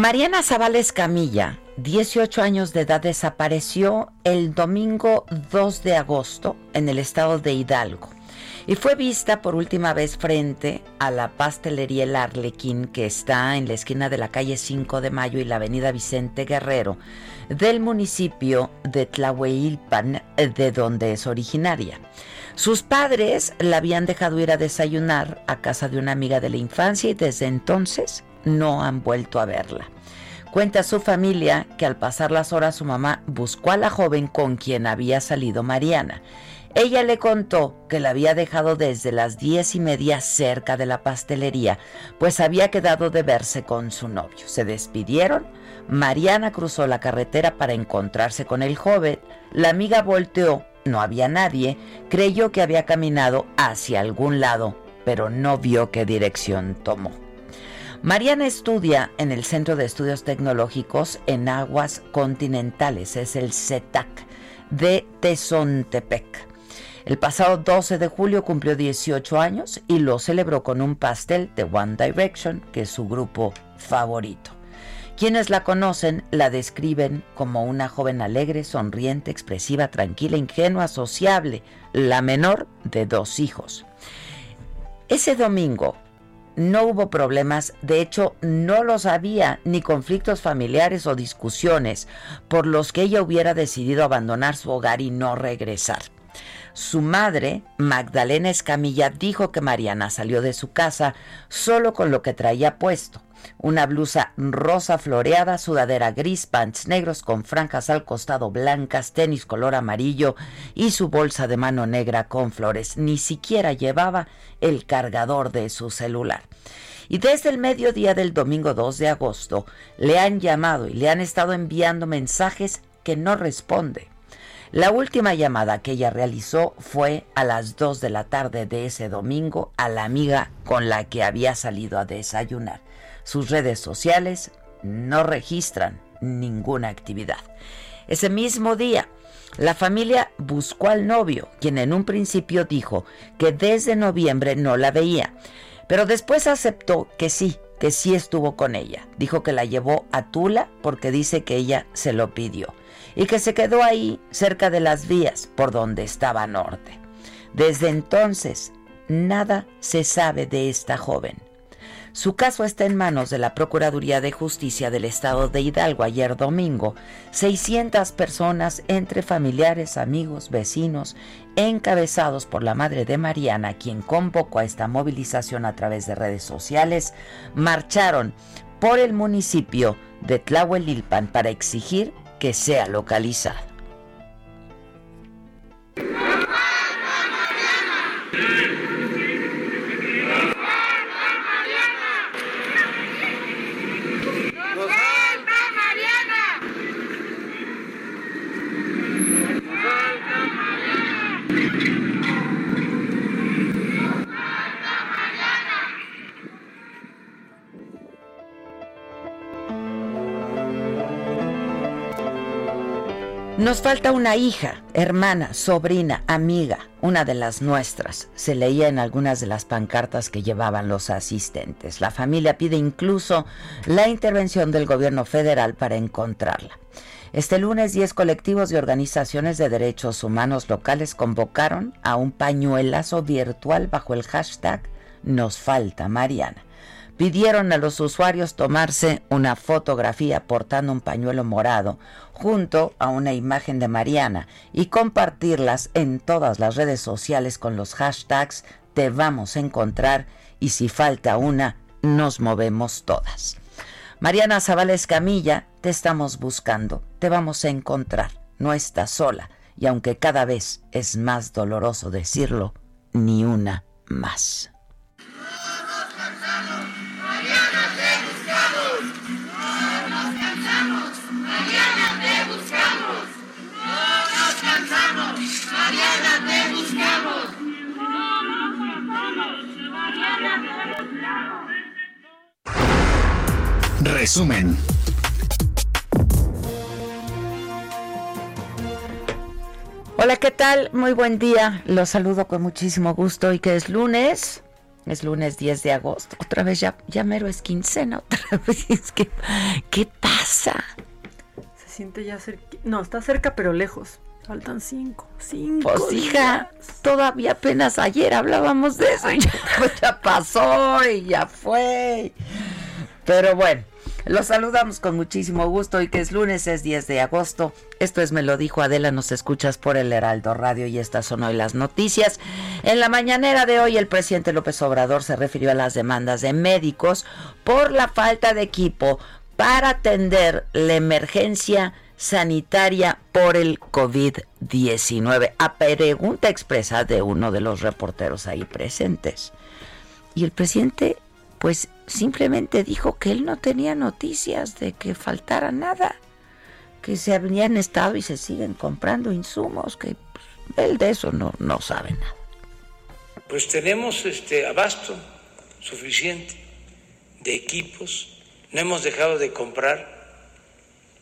Mariana Zavales Camilla, 18 años de edad, desapareció el domingo 2 de agosto en el estado de Hidalgo y fue vista por última vez frente a la pastelería El Arlequín que está en la esquina de la calle 5 de Mayo y la avenida Vicente Guerrero del municipio de Tlahueilpan, de donde es originaria. Sus padres la habían dejado ir a desayunar a casa de una amiga de la infancia y desde entonces no han vuelto a verla. Cuenta su familia que al pasar las horas su mamá buscó a la joven con quien había salido Mariana. Ella le contó que la había dejado desde las diez y media cerca de la pastelería, pues había quedado de verse con su novio. Se despidieron, Mariana cruzó la carretera para encontrarse con el joven, la amiga volteó, no había nadie, creyó que había caminado hacia algún lado, pero no vio qué dirección tomó. Mariana estudia en el Centro de Estudios Tecnológicos en Aguas Continentales, es el CETAC de Tezontepec. El pasado 12 de julio cumplió 18 años y lo celebró con un pastel de One Direction, que es su grupo favorito. Quienes la conocen la describen como una joven alegre, sonriente, expresiva, tranquila, ingenua, sociable, la menor de dos hijos. Ese domingo no hubo problemas, de hecho no los había, ni conflictos familiares o discusiones por los que ella hubiera decidido abandonar su hogar y no regresar. Su madre, Magdalena Escamilla, dijo que Mariana salió de su casa solo con lo que traía puesto. Una blusa rosa floreada, sudadera gris, pants negros con franjas al costado blancas, tenis color amarillo y su bolsa de mano negra con flores. Ni siquiera llevaba el cargador de su celular. Y desde el mediodía del domingo 2 de agosto le han llamado y le han estado enviando mensajes que no responde. La última llamada que ella realizó fue a las 2 de la tarde de ese domingo a la amiga con la que había salido a desayunar. Sus redes sociales no registran ninguna actividad. Ese mismo día, la familia buscó al novio, quien en un principio dijo que desde noviembre no la veía, pero después aceptó que sí, que sí estuvo con ella. Dijo que la llevó a Tula porque dice que ella se lo pidió y que se quedó ahí cerca de las vías por donde estaba Norte. Desde entonces, nada se sabe de esta joven. Su caso está en manos de la Procuraduría de Justicia del Estado de Hidalgo ayer domingo. 600 personas entre familiares, amigos, vecinos, encabezados por la madre de Mariana, quien convocó a esta movilización a través de redes sociales, marcharon por el municipio de Tlahuelilpan para exigir que sea localizada. Nos falta una hija, hermana, sobrina, amiga, una de las nuestras, se leía en algunas de las pancartas que llevaban los asistentes. La familia pide incluso la intervención del gobierno federal para encontrarla. Este lunes 10 colectivos y organizaciones de derechos humanos locales convocaron a un pañuelazo virtual bajo el hashtag Nos falta Mariana pidieron a los usuarios tomarse una fotografía portando un pañuelo morado junto a una imagen de Mariana y compartirlas en todas las redes sociales con los hashtags Te vamos a encontrar y si falta una, nos movemos todas. Mariana Zavales Camilla, te estamos buscando, te vamos a encontrar, no estás sola y aunque cada vez es más doloroso decirlo, ni una más. Resumen. Hola, ¿qué tal? Muy buen día. Los saludo con muchísimo gusto y que es lunes. Es lunes 10 de agosto. Otra vez ya, ya mero es quincena. Otra vez es que, ¿qué pasa? Se siente ya cerca. No, está cerca pero lejos. Faltan cinco, cinco. Pues hija, todavía apenas ayer hablábamos de eso y ya, ya pasó y ya fue. Pero bueno, los saludamos con muchísimo gusto y que es lunes, es 10 de agosto. Esto es Me lo dijo Adela, nos escuchas por el Heraldo Radio y estas son hoy las noticias. En la mañanera de hoy el presidente López Obrador se refirió a las demandas de médicos por la falta de equipo para atender la emergencia sanitaria por el COVID-19, a pregunta expresa de uno de los reporteros ahí presentes. Y el presidente, pues simplemente dijo que él no tenía noticias de que faltara nada, que se habían estado y se siguen comprando insumos, que pues, él de eso no, no sabe nada. Pues tenemos este abasto suficiente de equipos, no hemos dejado de comprar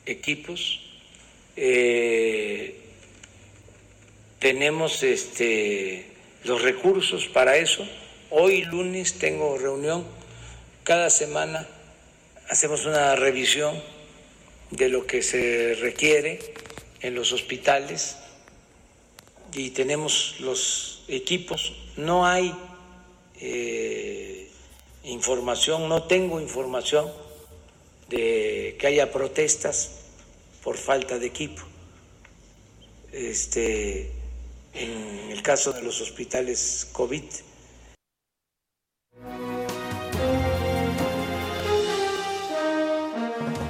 equipos eh, tenemos este, los recursos para eso. Hoy lunes tengo reunión, cada semana hacemos una revisión de lo que se requiere en los hospitales y tenemos los equipos. No hay eh, información, no tengo información de que haya protestas por falta de equipo. Este, en el caso de los hospitales COVID.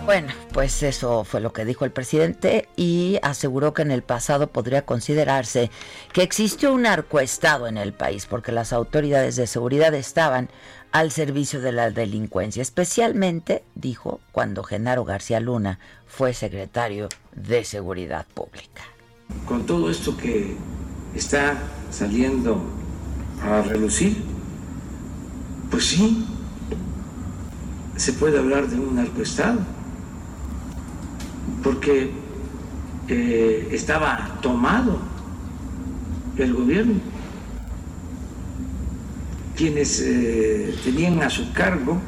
Bueno, pues eso fue lo que dijo el presidente y aseguró que en el pasado podría considerarse que existió un arcoestado en el país porque las autoridades de seguridad estaban al servicio de la delincuencia, especialmente, dijo, cuando Genaro García Luna fue secretario de Seguridad Pública. Con todo esto que está saliendo a relucir, pues sí, se puede hablar de un narcoestado, porque eh, estaba tomado el gobierno quienes eh, tenían a su cargo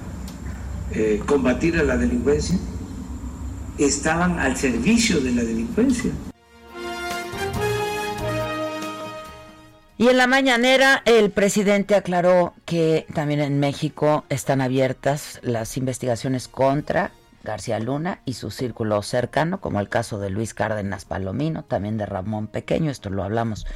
eh, combatir a la delincuencia estaban al servicio de la delincuencia. Y en la mañanera el presidente aclaró que también en México están abiertas las investigaciones contra García Luna y su círculo cercano, como el caso de Luis Cárdenas Palomino, también de Ramón Pequeño, esto lo hablamos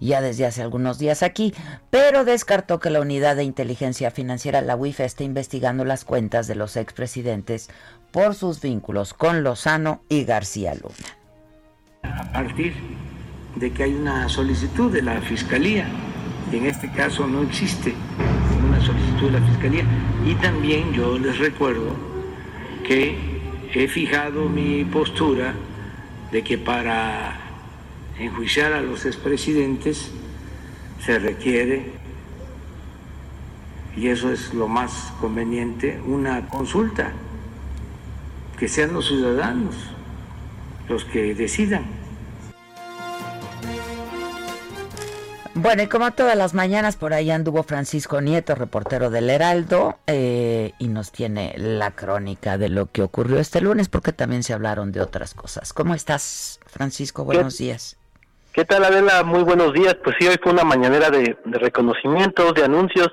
ya desde hace algunos días aquí, pero descartó que la unidad de inteligencia financiera, la UIF, esté investigando las cuentas de los expresidentes por sus vínculos con Lozano y García Luna. A partir de que hay una solicitud de la Fiscalía, y en este caso no existe una solicitud de la Fiscalía, y también yo les recuerdo que he fijado mi postura de que para enjuiciar a los expresidentes se requiere, y eso es lo más conveniente, una consulta, que sean los ciudadanos los que decidan Bueno, y como todas las mañanas, por ahí anduvo Francisco Nieto, reportero del Heraldo, eh, y nos tiene la crónica de lo que ocurrió este lunes, porque también se hablaron de otras cosas. ¿Cómo estás, Francisco? Buenos días. ¿Qué tal, Adela? Muy buenos días. Pues sí, hoy fue una mañanera de, de reconocimientos, de anuncios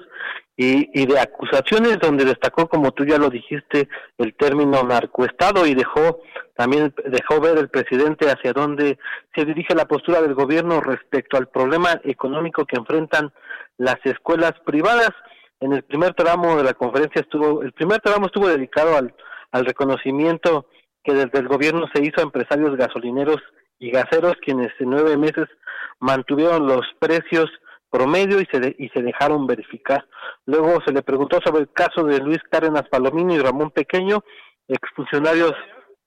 y, y, de acusaciones, donde destacó, como tú ya lo dijiste, el término narcoestado y dejó también dejó ver el presidente hacia dónde se dirige la postura del gobierno respecto al problema económico que enfrentan las escuelas privadas. En el primer tramo de la conferencia estuvo, el primer tramo estuvo dedicado al, al reconocimiento que desde el gobierno se hizo a empresarios gasolineros y gaseros quienes en nueve meses mantuvieron los precios promedio y se, y se dejaron verificar. Luego se le preguntó sobre el caso de Luis Cárdenas Palomino y Ramón Pequeño, exfuncionarios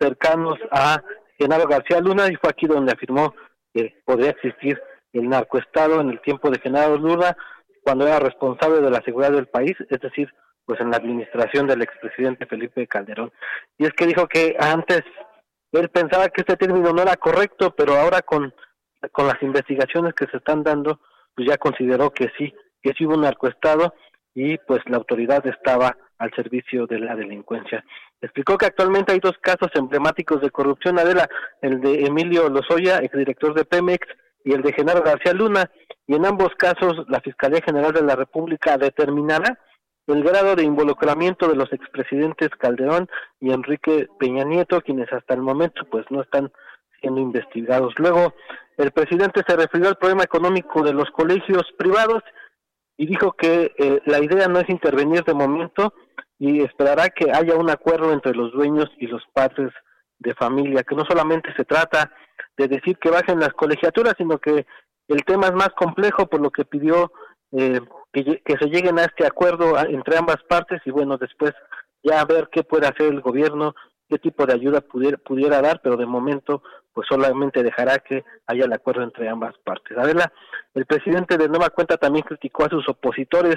cercanos a Genaro García Luna, y fue aquí donde afirmó que podría existir el narcoestado en el tiempo de Genaro Luna, cuando era responsable de la seguridad del país, es decir, pues en la administración del expresidente Felipe Calderón. Y es que dijo que antes él pensaba que este término no era correcto, pero ahora con, con las investigaciones que se están dando, pues ya consideró que sí, que sí hubo un narcoestado y pues la autoridad estaba al servicio de la delincuencia. Explicó que actualmente hay dos casos emblemáticos de corrupción, Adela, el de Emilio Lozoya, exdirector de Pemex, y el de Genaro García Luna, y en ambos casos la Fiscalía General de la República determinará el grado de involucramiento de los expresidentes Calderón y Enrique Peña Nieto, quienes hasta el momento pues no están investigados. Luego, el presidente se refirió al problema económico de los colegios privados y dijo que eh, la idea no es intervenir de momento y esperará que haya un acuerdo entre los dueños y los padres de familia, que no solamente se trata de decir que bajen las colegiaturas, sino que el tema es más complejo, por lo que pidió eh, que, que, se lleguen a este acuerdo entre ambas partes y bueno, después ya ver qué puede hacer el gobierno, qué tipo de ayuda pudiera, pudiera dar, pero de momento pues solamente dejará que haya el acuerdo entre ambas partes. Adela, el presidente de Nueva Cuenta también criticó a sus opositores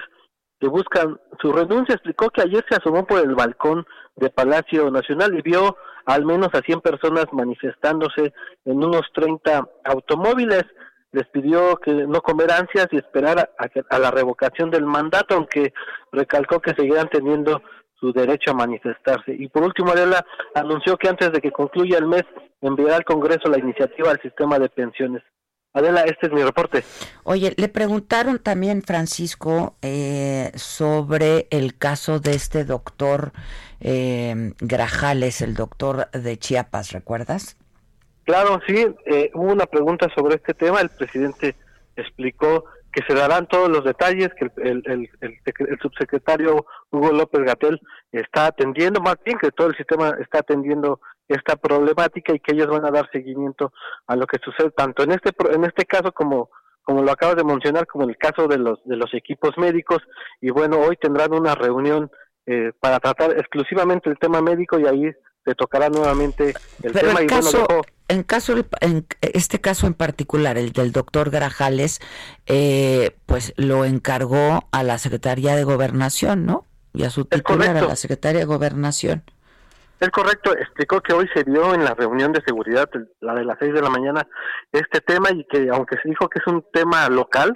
que buscan su renuncia, explicó que ayer se asomó por el balcón de Palacio Nacional y vio al menos a 100 personas manifestándose en unos 30 automóviles. Les pidió que no comer ansias y esperar a, la revocación del mandato, aunque recalcó que seguirán teniendo su derecho a manifestarse. Y por último, Adela anunció que antes de que concluya el mes enviará al Congreso la iniciativa al sistema de pensiones. Adela, este es mi reporte. Oye, le preguntaron también, Francisco, eh, sobre el caso de este doctor eh, Grajales, el doctor de Chiapas, ¿recuerdas? Claro, sí, eh, hubo una pregunta sobre este tema. El presidente explicó que se darán todos los detalles, que el, el, el, el subsecretario Hugo López Gatel está atendiendo, más bien que todo el sistema está atendiendo esta problemática y que ellos van a dar seguimiento a lo que sucede tanto en este en este caso como como lo acabas de mencionar como en el caso de los de los equipos médicos. Y bueno hoy tendrán una reunión eh, para tratar exclusivamente el tema médico y ahí se tocará nuevamente el tema el y caso, bueno en caso en este caso en particular el del doctor Grajales eh, pues lo encargó a la secretaría de gobernación no y a su titular a la secretaria de gobernación. Es correcto, explicó que hoy se dio en la reunión de seguridad, la de las seis de la mañana, este tema y que aunque se dijo que es un tema local,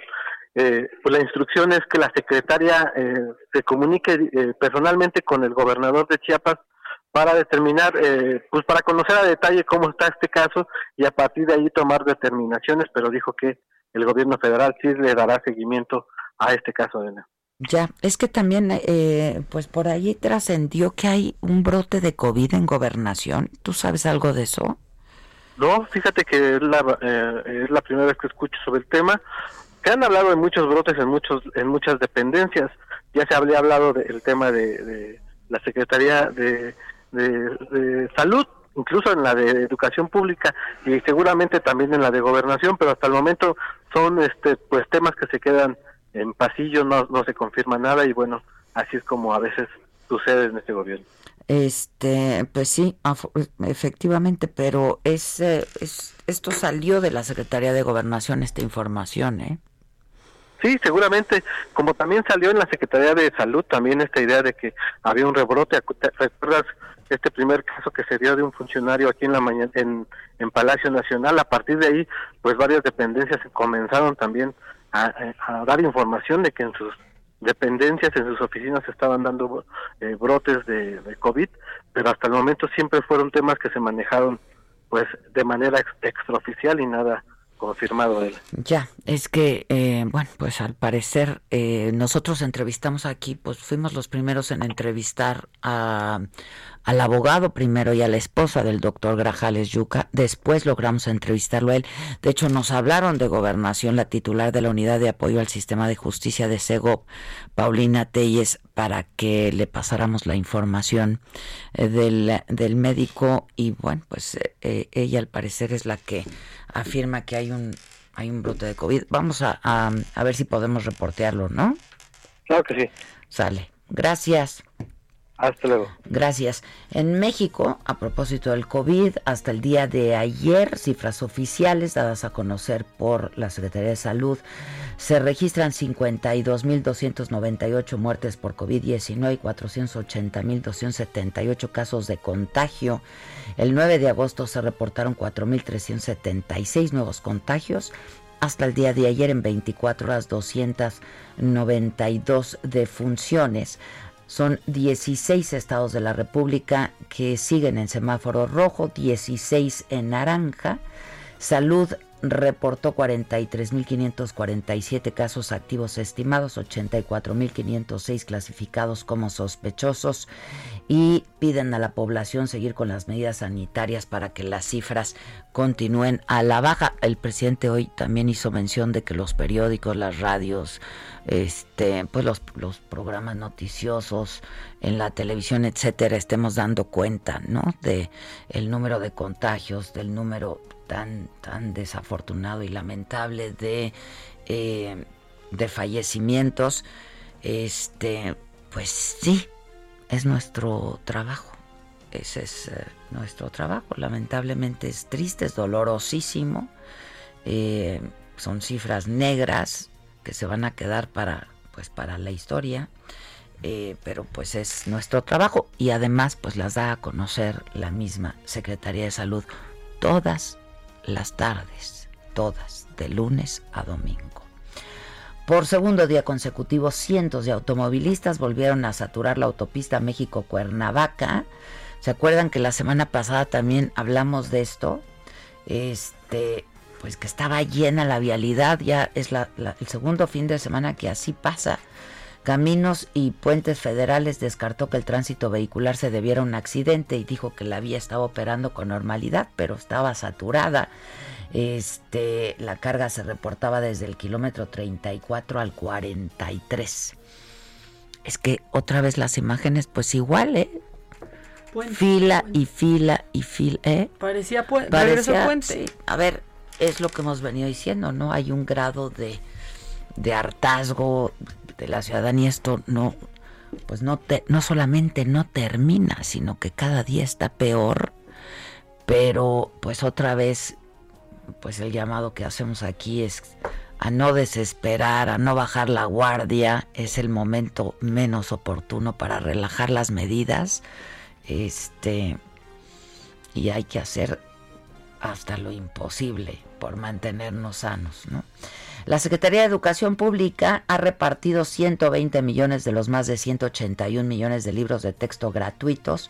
eh, pues la instrucción es que la secretaria eh, se comunique eh, personalmente con el gobernador de Chiapas para determinar, eh, pues para conocer a detalle cómo está este caso y a partir de ahí tomar determinaciones, pero dijo que el gobierno federal sí le dará seguimiento a este caso de ya, es que también, eh, pues por ahí trascendió que hay un brote de COVID en gobernación. ¿Tú sabes algo de eso? No, fíjate que es la, eh, es la primera vez que escucho sobre el tema. Se han hablado de muchos brotes en muchos en muchas dependencias. Ya se había hablado del tema de, de, la Secretaría de, de Salud, incluso en la de Educación Pública y seguramente también en la de Gobernación, pero hasta el momento son este pues temas que se quedan en pasillo no, no se confirma nada y bueno, así es como a veces sucede en este gobierno. Este, pues sí, efectivamente, pero es, es, esto salió de la Secretaría de Gobernación esta información, ¿eh? Sí, seguramente, como también salió en la Secretaría de Salud también esta idea de que había un rebrote, ¿recuerdas este primer caso que se dio de un funcionario aquí en la mañana en, Palacio Nacional? A partir de ahí, pues varias dependencias comenzaron también a, dar información de que en sus dependencias, en sus oficinas estaban dando eh, brotes de, de, COVID, pero hasta el momento siempre fueron temas que se manejaron pues de manera extraoficial y nada confirmado él. Ya, es que, eh, bueno, pues al parecer eh, nosotros entrevistamos aquí, pues fuimos los primeros en entrevistar a, al abogado primero y a la esposa del doctor Grajales Yuca, después logramos entrevistarlo a él. De hecho, nos hablaron de gobernación la titular de la Unidad de Apoyo al Sistema de Justicia de SEGO, Paulina Telles, para que le pasáramos la información eh, del, del médico y bueno, pues ella al parecer es la que afirma que hay un hay un brote de COVID. Vamos a, a, ver si podemos reportearlo, ¿no? Claro que sí. Sale. Gracias. Hasta luego. Gracias. En México, a propósito del COVID, hasta el día de ayer, cifras oficiales dadas a conocer por la Secretaría de Salud, se registran 52.298 muertes por COVID-19 y 480.278 casos de contagio. El 9 de agosto se reportaron 4.376 nuevos contagios. Hasta el día de ayer, en 24 horas, 292 defunciones. Son 16 estados de la República que siguen en semáforo rojo, 16 en naranja. Salud reportó 43.547 casos activos estimados, 84.506 clasificados como sospechosos y piden a la población seguir con las medidas sanitarias para que las cifras continúen a la baja. El presidente hoy también hizo mención de que los periódicos, las radios, este, pues los, los programas noticiosos en la televisión, etcétera, estemos dando cuenta, ¿no? De el número de contagios, del número tan, tan desafortunado y lamentable de, eh, de fallecimientos. Este, pues sí, es nuestro trabajo. Ese es eh, nuestro trabajo. Lamentablemente es triste, es dolorosísimo. Eh, son cifras negras que se van a quedar para, pues, para la historia. Pero pues es nuestro trabajo y además pues las da a conocer la misma Secretaría de Salud todas las tardes, todas, de lunes a domingo. Por segundo día consecutivo, cientos de automovilistas volvieron a saturar la autopista México-Cuernavaca. ¿Se acuerdan que la semana pasada también hablamos de esto? Este, pues que estaba llena la vialidad, ya es el segundo fin de semana que así pasa. Caminos y Puentes Federales descartó que el tránsito vehicular se debiera a un accidente y dijo que la vía estaba operando con normalidad, pero estaba saturada. Este, la carga se reportaba desde el kilómetro 34 al 43. Es que otra vez las imágenes, pues igual, ¿eh? fila y fila y fila, ¿eh? Parecía, Parecía puente. A ver, es lo que hemos venido diciendo, ¿no? Hay un grado de, de hartazgo de la ciudadanía. Esto no, pues no, te, no solamente no termina, sino que cada día está peor. Pero, pues otra vez, pues el llamado que hacemos aquí es a no desesperar, a no bajar la guardia. Es el momento menos oportuno para relajar las medidas. Este, y hay que hacer hasta lo imposible por mantenernos sanos, ¿no? La Secretaría de Educación Pública ha repartido 120 millones de los más de 181 millones de libros de texto gratuitos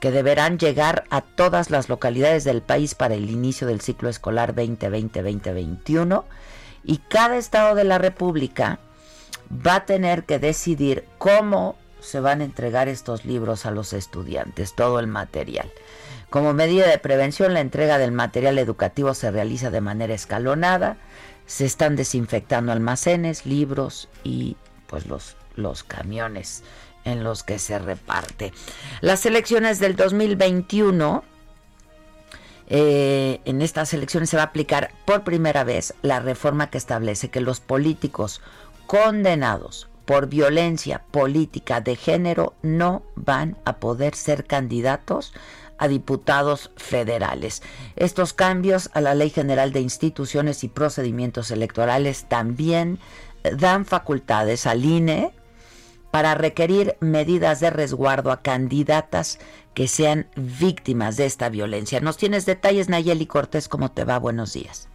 que deberán llegar a todas las localidades del país para el inicio del ciclo escolar 2020-2021 y cada estado de la República va a tener que decidir cómo se van a entregar estos libros a los estudiantes, todo el material. Como medida de prevención, la entrega del material educativo se realiza de manera escalonada. Se están desinfectando almacenes, libros y pues los, los camiones en los que se reparte. Las elecciones del 2021, eh, en estas elecciones se va a aplicar por primera vez la reforma que establece que los políticos condenados por violencia política de género no van a poder ser candidatos a diputados federales. Estos cambios a la Ley General de Instituciones y Procedimientos Electorales también dan facultades al INE para requerir medidas de resguardo a candidatas que sean víctimas de esta violencia. Nos tienes detalles, Nayeli Cortés, ¿cómo te va? Buenos días.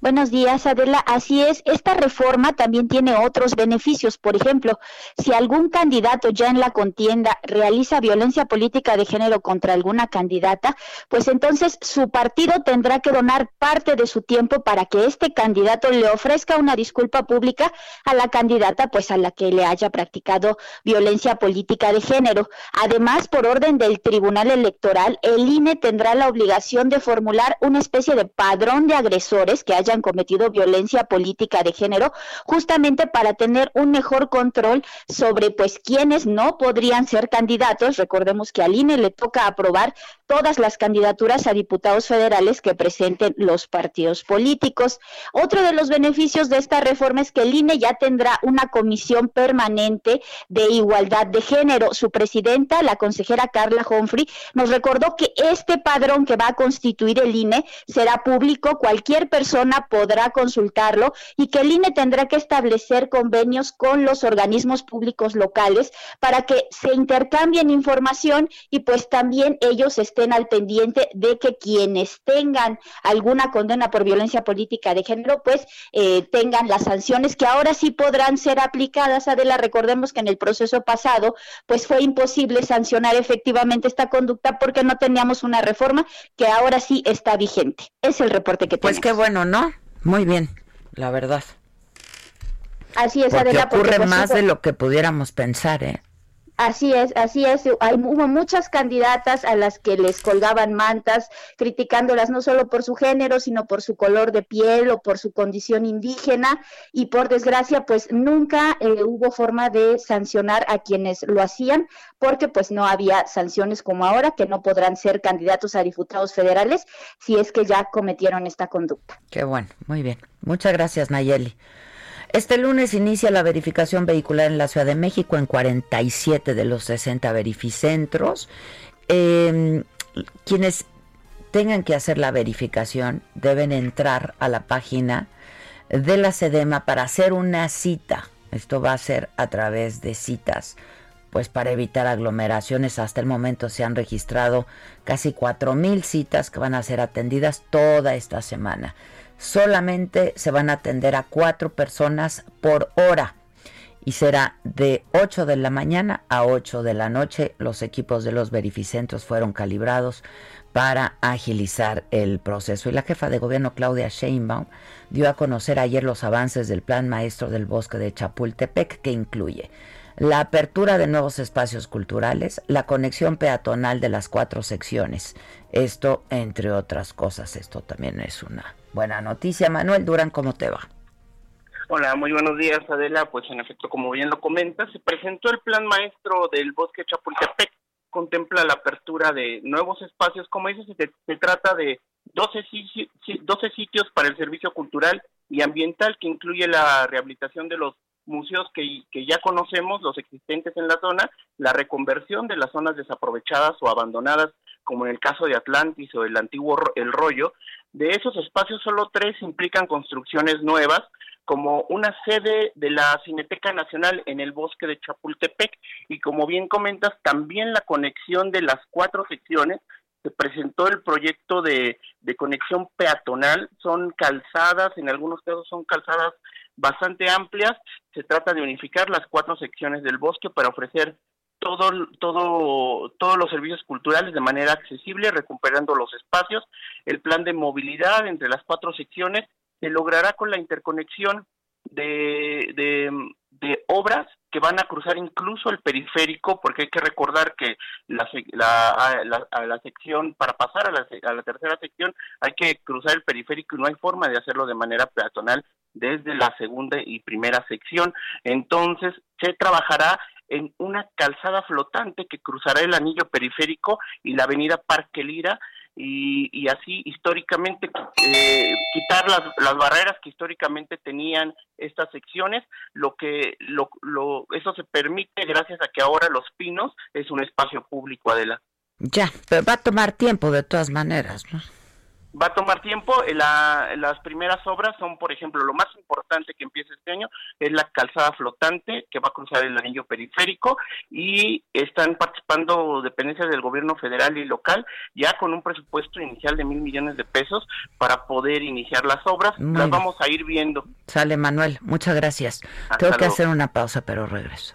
Buenos días, Adela. Así es, esta reforma también tiene otros beneficios. Por ejemplo, si algún candidato ya en la contienda realiza violencia política de género contra alguna candidata, pues entonces su partido tendrá que donar parte de su tiempo para que este candidato le ofrezca una disculpa pública a la candidata, pues a la que le haya practicado violencia política de género. Además, por orden del Tribunal Electoral, el INE tendrá la obligación de formular una especie de padrón de agresores que haya han cometido violencia política de género, justamente para tener un mejor control sobre pues quienes no podrían ser candidatos. Recordemos que al INE le toca aprobar todas las candidaturas a diputados federales que presenten los partidos políticos. Otro de los beneficios de esta reforma es que el INE ya tendrá una comisión permanente de igualdad de género. Su presidenta, la consejera Carla Humphrey, nos recordó que este padrón que va a constituir el INE será público. Cualquier persona podrá consultarlo y que el INE tendrá que establecer convenios con los organismos públicos locales para que se intercambien información y pues también ellos estén estén al pendiente de que quienes tengan alguna condena por violencia política de género, pues eh, tengan las sanciones que ahora sí podrán ser aplicadas. Adela, recordemos que en el proceso pasado, pues fue imposible sancionar efectivamente esta conducta porque no teníamos una reforma que ahora sí está vigente. Es el reporte que tenemos. Pues qué bueno, ¿no? Muy bien, la verdad. Así es, porque ocurre pues, más de lo que pudiéramos pensar, ¿eh? Así es, así es. Hay, hubo muchas candidatas a las que les colgaban mantas, criticándolas no solo por su género, sino por su color de piel o por su condición indígena. Y por desgracia, pues nunca eh, hubo forma de sancionar a quienes lo hacían, porque pues no había sanciones como ahora, que no podrán ser candidatos a diputados federales si es que ya cometieron esta conducta. Qué bueno, muy bien. Muchas gracias, Nayeli. Este lunes inicia la verificación vehicular en la Ciudad de México en 47 de los 60 verificentros. Em, quienes tengan que hacer la verificación deben entrar a la página de la SEDEMA para hacer una cita. Esto va a ser a través de citas, pues para evitar aglomeraciones. Hasta el momento se han registrado casi 4.000 citas que van a ser atendidas toda esta semana solamente se van a atender a cuatro personas por hora y será de 8 de la mañana a 8 de la noche. Los equipos de los verificentros fueron calibrados para agilizar el proceso. Y la jefa de gobierno Claudia Sheinbaum dio a conocer ayer los avances del plan maestro del bosque de Chapultepec que incluye la apertura de nuevos espacios culturales, la conexión peatonal de las cuatro secciones. Esto, entre otras cosas, esto también es una buena noticia. Manuel Durán, ¿cómo te va? Hola, muy buenos días, Adela. Pues en efecto, como bien lo comentas, se presentó el plan maestro del bosque Chapultepec. Contempla la apertura de nuevos espacios, como dices, se, trata de 12, 12 sitios para el servicio cultural y ambiental que incluye la rehabilitación de los museos que, que, ya conocemos, los existentes en la zona, la reconversión de las zonas desaprovechadas o abandonadas, como en el caso de Atlantis o el antiguo El Rollo. De esos espacios, solo tres implican construcciones nuevas, como una sede de la Cineteca Nacional en el bosque de Chapultepec y como bien comentas, también la conexión de las cuatro secciones se presentó el proyecto de, de, conexión peatonal, son calzadas, en algunos casos son calzadas bastante amplias. Se trata de unificar las cuatro secciones del bosque para ofrecer todo, todo, todos los servicios culturales de manera accesible, recuperando los espacios. El plan de movilidad entre las cuatro secciones se logrará con la interconexión de, de, obras que van a cruzar incluso el periférico, porque hay que recordar que la, la, la, sección, para pasar a la, a la tercera sección, hay que cruzar el periférico y no hay forma de hacerlo de manera peatonal desde la segunda y primera sección. Entonces, se trabajará en una calzada flotante que cruzará el anillo periférico y la avenida Parque Lira y, así históricamente eh, quitar las, las, barreras que históricamente tenían estas secciones, lo que lo, lo, eso se permite gracias a que ahora Los Pinos es un espacio público, Adela. Ya, pero va a tomar tiempo de todas maneras, ¿no? Va a tomar tiempo. Eh, la, las primeras obras son, por ejemplo, lo más importante que empieza este año es la calzada flotante que va a cruzar el anillo periférico y están participando dependencias del gobierno federal y local ya con un presupuesto inicial de mil millones de pesos para poder iniciar las obras. las vamos a ir viendo. Sale Manuel, muchas gracias. Tengo que hacer una pausa, pero regreso.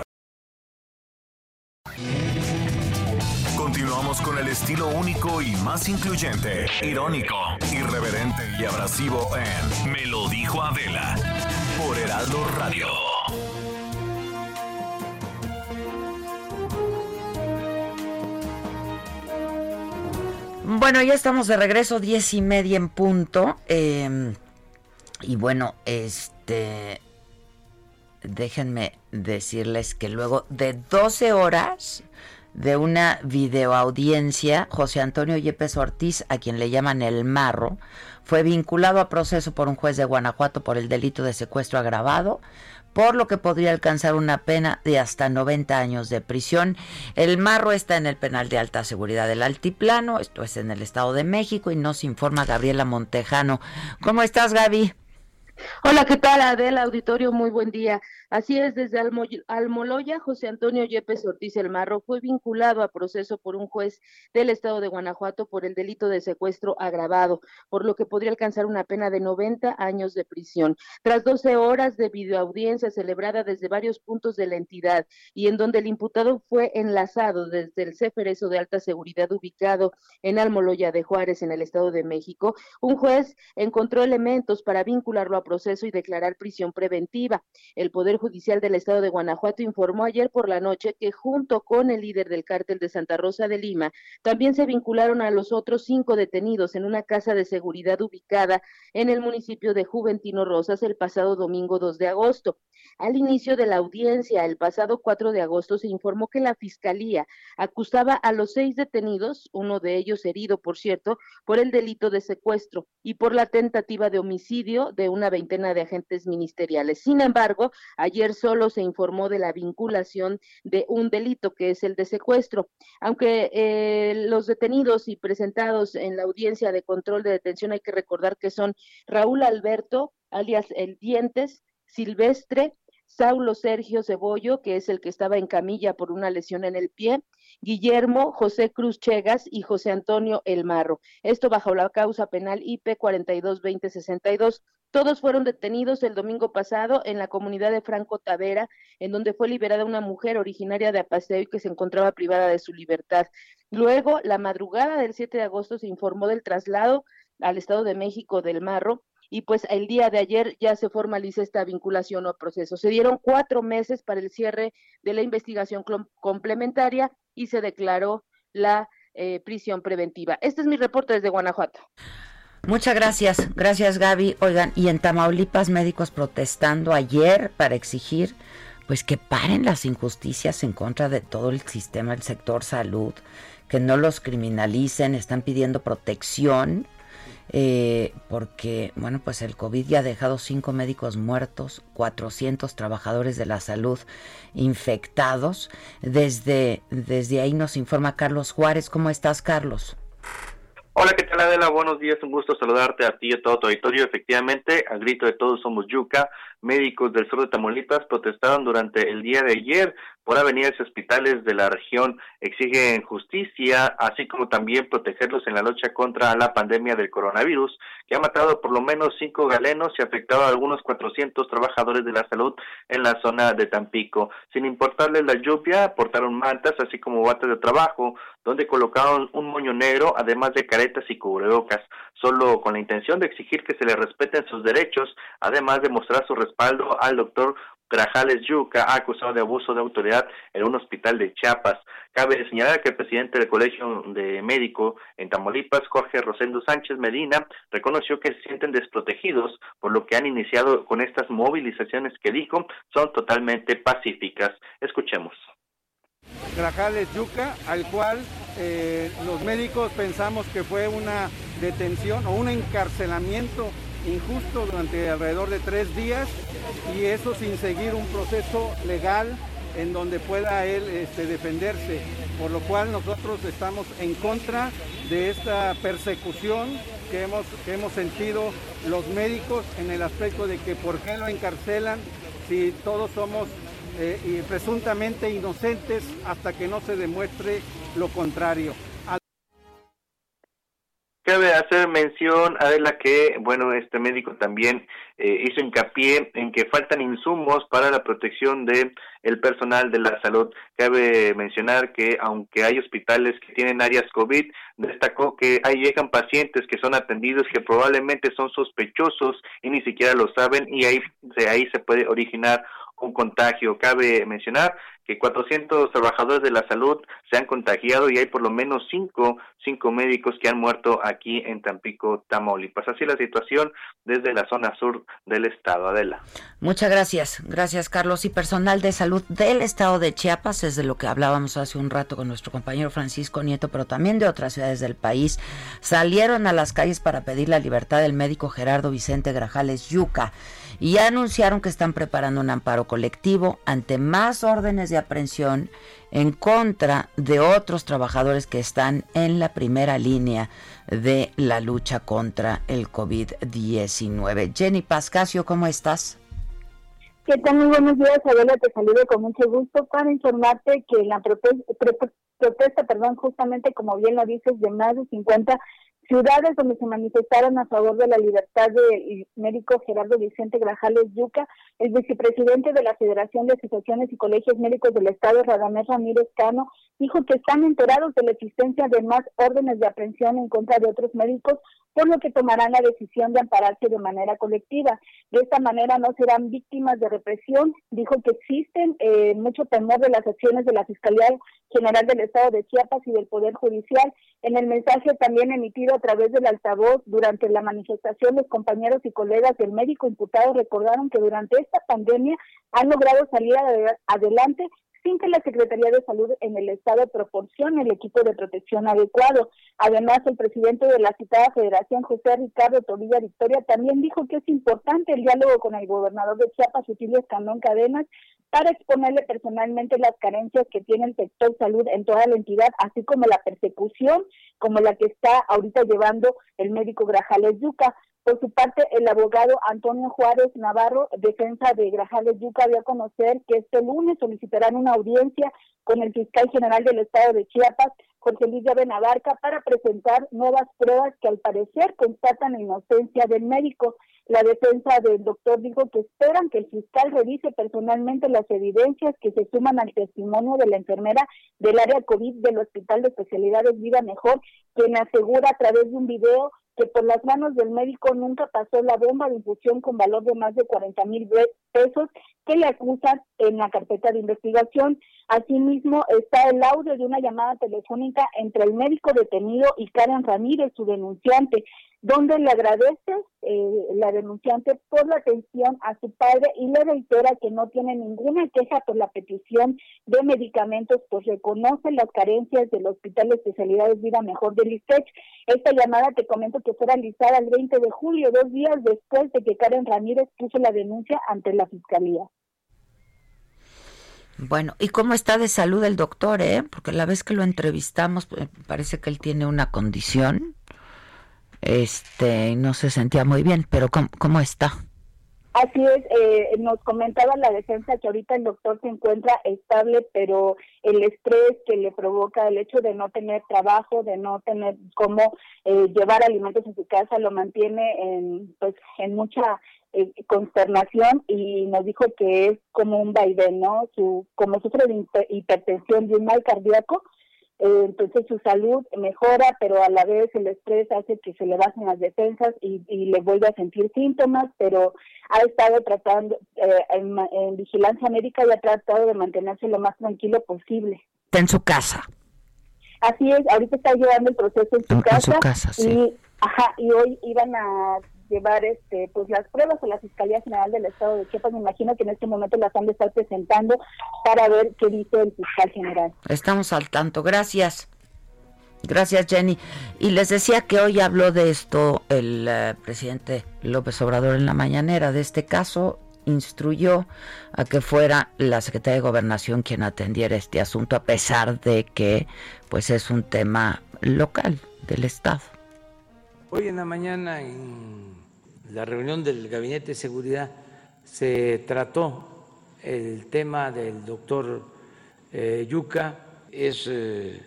Con el estilo único y más incluyente, irónico, irreverente y abrasivo en Me lo dijo Adela por Heraldo Radio. Bueno, ya estamos de regreso, diez y media en punto. Em, y bueno, este. Déjenme decirles que luego de 12 horas de una videoaudiencia, José Antonio Yepes Ortiz, a quien le llaman el Marro, fue vinculado a proceso por un juez de Guanajuato por el delito de secuestro agravado, por lo que podría alcanzar una pena de hasta 90 años de prisión. El Marro está en el penal de alta seguridad del Altiplano, esto es en el Estado de México, y nos informa Gabriela Montejano. ¿Cómo estás, Gaby? Hola, ¿qué tal, Adela Auditorio? Muy buen día. Así es, desde Almoloya, José Antonio Yepes Ortiz El Marro fue vinculado a proceso por un juez del estado de Guanajuato por el delito de secuestro agravado, por lo que podría alcanzar una pena de 90 años de prisión. Tras 12 horas de videoaudiencia celebrada desde varios puntos de la entidad y en donde el imputado fue enlazado desde el Ceferezo de alta seguridad ubicado en Almoloya de Juárez, en el estado de México, un juez encontró elementos para vincularlo a proceso y declarar prisión preventiva. El Poder Judicial del Estado de Guanajuato informó ayer por la noche que junto con el líder del cártel de Santa Rosa de Lima, también se vincularon a los otros cinco detenidos en una casa de seguridad ubicada en el municipio de Juventino Rosas el pasado domingo 2 de agosto. Al inicio de la audiencia, el pasado 4 de agosto, se informó que la Fiscalía acusaba a los seis detenidos, uno de ellos herido, por cierto, por el delito de secuestro y por la tentativa de homicidio de una veintena de agentes ministeriales. Sin embargo, ayer solo se informó de la vinculación de un delito que es el de secuestro. Aunque eh, los detenidos y presentados en la audiencia de control de detención hay que recordar que son Raúl Alberto, alias El Dientes, Silvestre, Saulo Sergio Cebollo, que es el que estaba en camilla por una lesión en el pie, Guillermo José Cruz Chegas y José Antonio El Marro. Esto bajo la causa penal IP 422062. Todos fueron detenidos el domingo pasado en la comunidad de Franco Tavera, en donde fue liberada una mujer originaria de Apaseo y que se encontraba privada de su libertad. Luego, la madrugada del 7 de agosto se informó del traslado al Estado de México del Marro y pues el día de ayer ya se formaliza esta vinculación o proceso. Se dieron cuatro meses para el cierre de la investigación complementaria y se declaró la eh, prisión preventiva. Este es mi reporte desde Guanajuato. Muchas gracias, gracias Gaby. Oigan, y en Tamaulipas médicos protestando ayer para exigir pues que paren las injusticias en contra de todo el sistema del sector salud, que no los criminalicen, están pidiendo protección eh, porque, bueno, pues el COVID ya ha dejado cinco médicos muertos, 400 trabajadores de la salud infectados. Desde, desde ahí nos informa Carlos Juárez. ¿Cómo estás, Carlos? Hola, ¿qué tal Adela? Buenos días, un gusto saludarte a ti y a todo tu auditorio. Efectivamente, al grito de todos somos Yuca, médicos del sur de Tamaulipas protestaron durante el día de ayer por avenidas y hospitales de la región exigen justicia, así como también protegerlos en la lucha contra la pandemia del coronavirus, que ha matado por lo menos cinco galenos y afectado a algunos 400 trabajadores de la salud en la zona de Tampico. Sin importarles la lluvia, portaron mantas, así como bates de trabajo, donde colocaron un moño negro, además de caretas y cubrebocas, solo con la intención de exigir que se les respeten sus derechos, además de mostrar su respaldo al doctor Grajales Yuca, acusado de abuso de autoridad en un hospital de Chiapas. Cabe señalar que el presidente del Colegio de Médico en Tamaulipas, Jorge Rosendo Sánchez Medina, reconoció que se sienten desprotegidos, por lo que han iniciado con estas movilizaciones que dijo son totalmente pacíficas. Escuchemos. Grajales Yuca, al cual eh, los médicos pensamos que fue una detención o un encarcelamiento injusto durante alrededor de tres días y eso sin seguir un proceso legal en donde pueda él este, defenderse, por lo cual nosotros estamos en contra de esta persecución que hemos, que hemos sentido los médicos en el aspecto de que por qué lo encarcelan si todos somos eh, presuntamente inocentes hasta que no se demuestre lo contrario. Cabe hacer mención, Adela, que, bueno, este médico también eh, hizo hincapié en que faltan insumos para la protección de el personal de la salud. Cabe mencionar que, aunque hay hospitales que tienen áreas COVID, destacó que ahí llegan pacientes que son atendidos que probablemente son sospechosos y ni siquiera lo saben y ahí, de ahí se puede originar un contagio. Cabe mencionar que 400 trabajadores de la salud se han contagiado y hay por lo menos cinco, cinco médicos que han muerto aquí en Tampico, Tamaulipas. Así la situación desde la zona sur del estado. Adela. Muchas gracias. Gracias, Carlos. Y personal de salud del estado de Chiapas, es de lo que hablábamos hace un rato con nuestro compañero Francisco Nieto, pero también de otras ciudades del país, salieron a las calles para pedir la libertad del médico Gerardo Vicente Grajales Yuca y anunciaron que están preparando un amparo colectivo ante más órdenes de aprehensión en contra de otros trabajadores que están en la primera línea de la lucha contra el COVID-19. Jenny Pascasio, ¿cómo estás? ¿Qué tal? Muy buenos días, Adela. Te saludo con mucho gusto para informarte que la protesta, protesta, perdón, justamente como bien lo dices, de más de 50 ciudades donde se manifestaron a favor de la libertad del médico Gerardo Vicente Grajales Yuca, el vicepresidente de la Federación de Asociaciones y Colegios Médicos del Estado, Radamés Ramírez Cano, dijo que están enterados de la existencia de más órdenes de aprehensión en contra de otros médicos, por lo que tomarán la decisión de ampararse de manera colectiva. De esta manera no serán víctimas de represión. Dijo que existen eh, mucho temor de las acciones de la Fiscalía General del Estado de Chiapas y del Poder Judicial. En el mensaje también emitido través del altavoz durante la manifestación, los compañeros y colegas del médico imputado recordaron que durante esta pandemia han logrado salir adelante sin que la Secretaría de Salud en el Estado proporcione el equipo de protección adecuado. Además, el presidente de la citada federación, José Ricardo Torilla Victoria, también dijo que es importante el diálogo con el gobernador de Chiapas, Utilio Escandón Cadenas, para exponerle personalmente las carencias que tiene el sector salud en toda la entidad, así como la persecución como la que está ahorita llevando el médico Grajales Yuca. Por su parte, el abogado Antonio Juárez Navarro, defensa de Grajales Yuca, dio a conocer que este lunes solicitarán una audiencia con el fiscal general del estado de Chiapas, Jorge Luis de Benabarca, para presentar nuevas pruebas que al parecer constatan la inocencia del médico. La defensa del doctor dijo que esperan que el fiscal revise personalmente las evidencias que se suman al testimonio de la enfermera del área COVID del Hospital de Especialidades Vida Mejor, quien asegura a través de un video que por las manos del médico nunca pasó la bomba de infusión con valor de más de 40 mil pesos que le acusan en la carpeta de investigación. Asimismo, está el audio de una llamada telefónica entre el médico detenido y Karen Ramírez, su denunciante, donde le agradece eh, la denunciante por la atención a su padre y le reitera que no tiene ninguna queja por la petición de medicamentos, pues reconoce las carencias del Hospital de Especialidades Vida Mejor del ISTEC. Esta llamada te comento que fue realizada el 20 de julio, dos días después de que Karen Ramírez puso la denuncia ante la Fiscalía. Bueno, ¿y cómo está de salud el doctor, eh? Porque la vez que lo entrevistamos, pues, parece que él tiene una condición, este, no se sentía muy bien, pero ¿cómo, cómo está? Así es, eh, nos comentaba la defensa que ahorita el doctor se encuentra estable, pero el estrés que le provoca el hecho de no tener trabajo, de no tener cómo eh, llevar alimentos a su casa, lo mantiene en, pues, en mucha eh, consternación y nos dijo que es como un vaivén, ¿no? Su, como sufre de hipertensión, de un mal cardíaco, eh, entonces su salud mejora, pero a la vez el estrés hace que se le bajen las defensas y, le vuelve a sentir síntomas, pero ha estado tratando, eh, en, vigilancia médica y ha tratado de mantenerse lo más tranquilo posible. Está en su casa. Así es, ahorita está llevando el proceso en su casa. En su casa, sí. Y, ajá, y hoy iban a llevar este pues las pruebas a la Fiscalía General del Estado de Chiapas. Me imagino que en este momento las han de estar presentando para ver qué dice el fiscal general. Estamos al tanto. Gracias. Gracias, Jenny. Y les decía que hoy habló de esto el eh, presidente López Obrador en la mañanera. De este caso, instruyó a que fuera la secretaria de Gobernación quien atendiera este asunto, a pesar de que pues es un tema local del Estado. Hoy en la mañana en la reunión del Gabinete de Seguridad se trató el tema del doctor eh, Yuca. Es eh,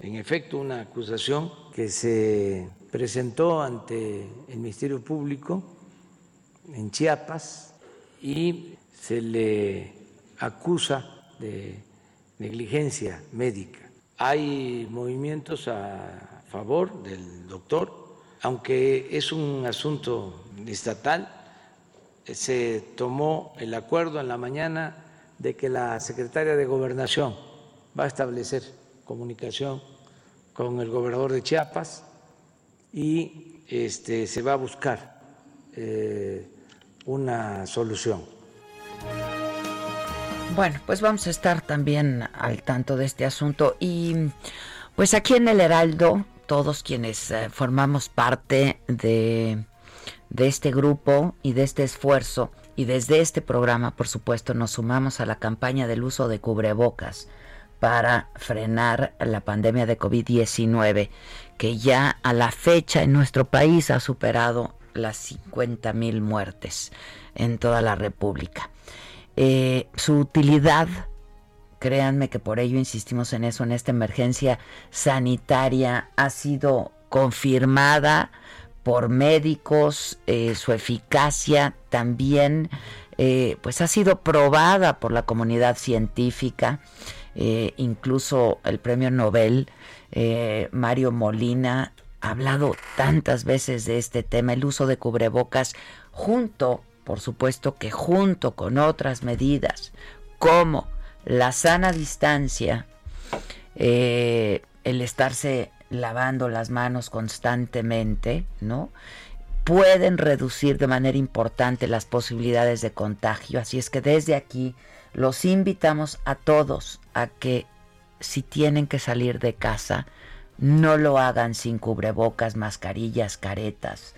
en efecto una acusación que se presentó ante el Ministerio Público en Chiapas y se le acusa de negligencia médica. Hay movimientos a favor del doctor, aunque es un asunto estatal, se tomó el acuerdo en la mañana de que la secretaria de Gobernación va a establecer comunicación con el gobernador de Chiapas y este, se va a buscar eh, una solución. Bueno, pues vamos a estar también al tanto de este asunto y pues aquí en el Heraldo, todos quienes eh, formamos parte de este grupo y de este esfuerzo y desde este programa, por supuesto, nos sumamos a la campaña del uso de cubrebocas para frenar la pandemia de COVID-19, que ya a la fecha en nuestro país ha superado las 50 mil muertes en toda la República. Eh, su utilidad, créanme que por ello insistimos en eso, en esta emergencia sanitaria, ha sido confirmada por médicos, eh, su eficacia también eh, pues ha sido probada por la comunidad científica, eh, incluso el premio Nobel Mario Molina ha hablado tantas veces de este tema, el uso de cubrebocas junto, por supuesto que junto con otras medidas como la sana distancia, el estarse lavando las manos constantemente, ¿no? Pueden reducir de manera importante las posibilidades de contagio. Así es que desde aquí los invitamos a todos a que si tienen que salir de casa, no lo hagan sin cubrebocas, mascarillas, caretas,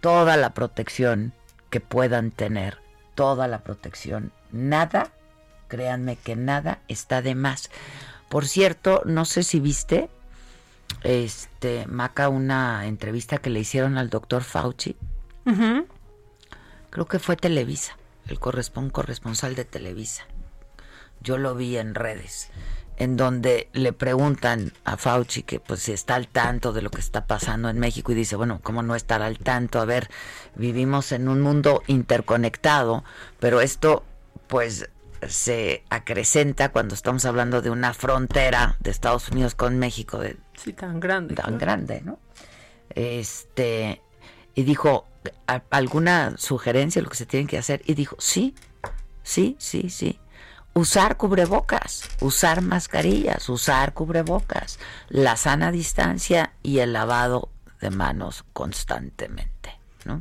toda la protección que puedan tener, toda la protección. Nada, créanme que nada está de más. Por cierto, no sé si viste, este, Maca, una entrevista que le hicieron al doctor Fauci. Creo que fue Televisa, el corresponsal de Televisa. Yo lo vi en redes, en donde le preguntan a Fauci que pues si está al tanto de lo que está pasando en México y dice, bueno, ¿cómo no estar al tanto? A ver, vivimos en un mundo interconectado, pero esto pues se acrecenta cuando estamos hablando de una frontera de Estados Unidos con México de sí tan grande tan grande no este y dijo alguna sugerencia de lo que se tiene que hacer y dijo sí sí sí sí. Usar cubrebocas usar mascarillas usar cubrebocas la sana distancia y el lavado de manos constantemente no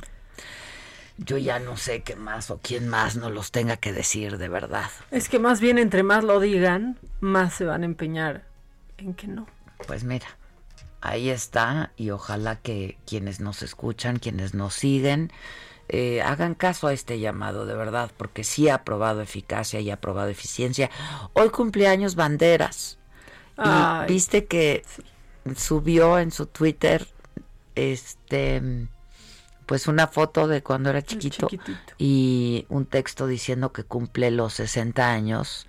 yo ya no sé qué más o quién más nos los tenga que decir de verdad. Es que más bien entre más lo digan, más se van a empeñar en que no. Pues mira, ahí está y ojalá que quienes nos escuchan, quienes nos siguen, eh, hagan caso a este llamado de verdad, porque sí ha probado eficacia y ha probado eficiencia. Hoy cumpleaños Banderas. Y viste que subió en su Twitter este pues una foto de cuando era chiquito y un texto diciendo que cumple los 60 años,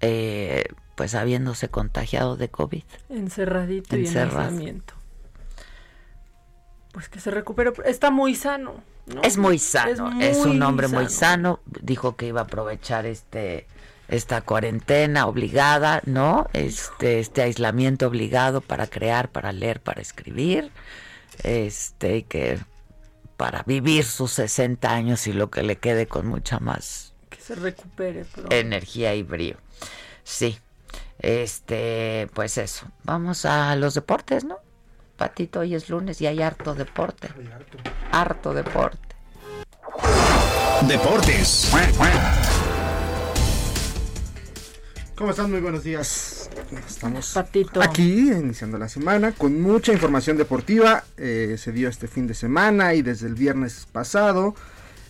eh, pues habiéndose contagiado de COVID. Encerradito y en aislamiento. Pues que se recupere. Está muy sano. Es muy sano, es, un hombre muy sano. Dijo que iba a aprovechar este esta cuarentena obligada, ¿no? Este, este aislamiento obligado para crear, para leer, para escribir, este, que para vivir sus 60 años y lo que le quede con mucha más que se recupere energía y brío. Sí. Este, pues eso. Vamos a los deportes, ¿no? Patito, hoy es lunes y hay harto deporte. harto. harto deporte. Deportes. ¿Cómo están? Muy buenos días. Estamos aquí iniciando la semana con mucha información deportiva. Eh, se dio este fin de semana y desde el viernes pasado.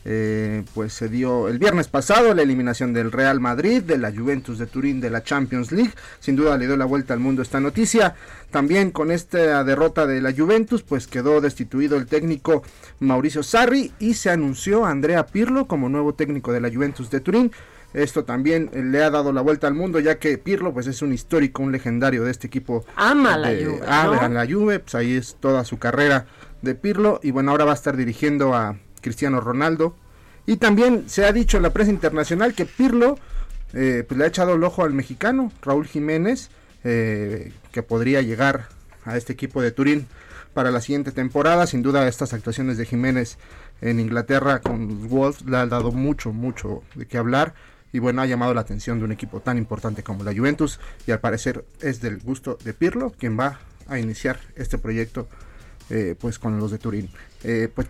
Eh, pues se dio el viernes pasado la eliminación del Real Madrid, de la Juventus de Turín de la Champions League. Sin duda le dio la vuelta al mundo esta noticia. También con esta derrota de la Juventus, pues quedó destituido el técnico Mauricio Sarri y se anunció a Andrea Pirlo como nuevo técnico de la Juventus de Turín. Esto también le ha dado la vuelta al mundo, ya que Pirlo pues es un histórico, un legendario de este equipo. Ama la Juve. Ama la Juve, pues ahí es toda su carrera de Pirlo. Y bueno, ahora va a estar dirigiendo a Cristiano Ronaldo. Y también se ha dicho en la prensa internacional que Pirlo eh, pues le ha echado el ojo al mexicano, Raúl Jiménez, eh, que podría llegar a este equipo de Turín para la siguiente temporada. Sin duda estas actuaciones de Jiménez en Inglaterra con Wolves le han dado mucho, mucho de qué hablar y bueno, ha llamado la atención de un equipo tan importante como la Juventus y al parecer es del gusto de Pirlo quien va a iniciar este proyecto eh, pues con los de Turín. Eh, pues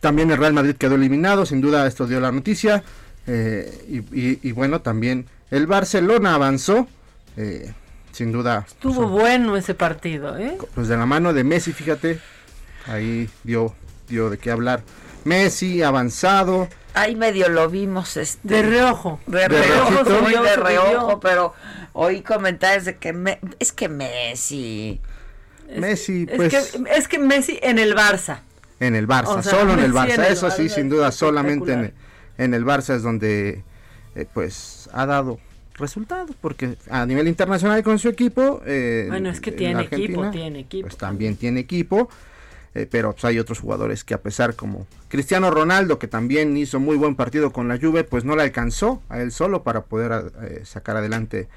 también el Real Madrid quedó eliminado, sin duda esto dio la noticia eh, y, bueno, también el Barcelona avanzó. sin duda. Estuvo bueno ese partido, ¿eh? Pues de la mano de Messi, fíjate, ahí dio, dio de qué hablar. Messi avanzado, ahí medio lo vimos este de reojo. de, reojo de reojo pero oí comentarios de que es que Messi. Messi pues es que, Messi en el Barça. en el Barça solo en el Barça. eso sí sin duda solamente en, el Barça es donde eh, pues ha dado resultados porque a nivel internacional con su equipo eh, bueno es que tiene equipo tiene equipo pues también tiene equipo eh, pero pues, hay otros jugadores que a pesar como Cristiano Ronaldo, que también hizo muy buen partido con la Juve, pues no le alcanzó a él solo para poder eh, sacar adelante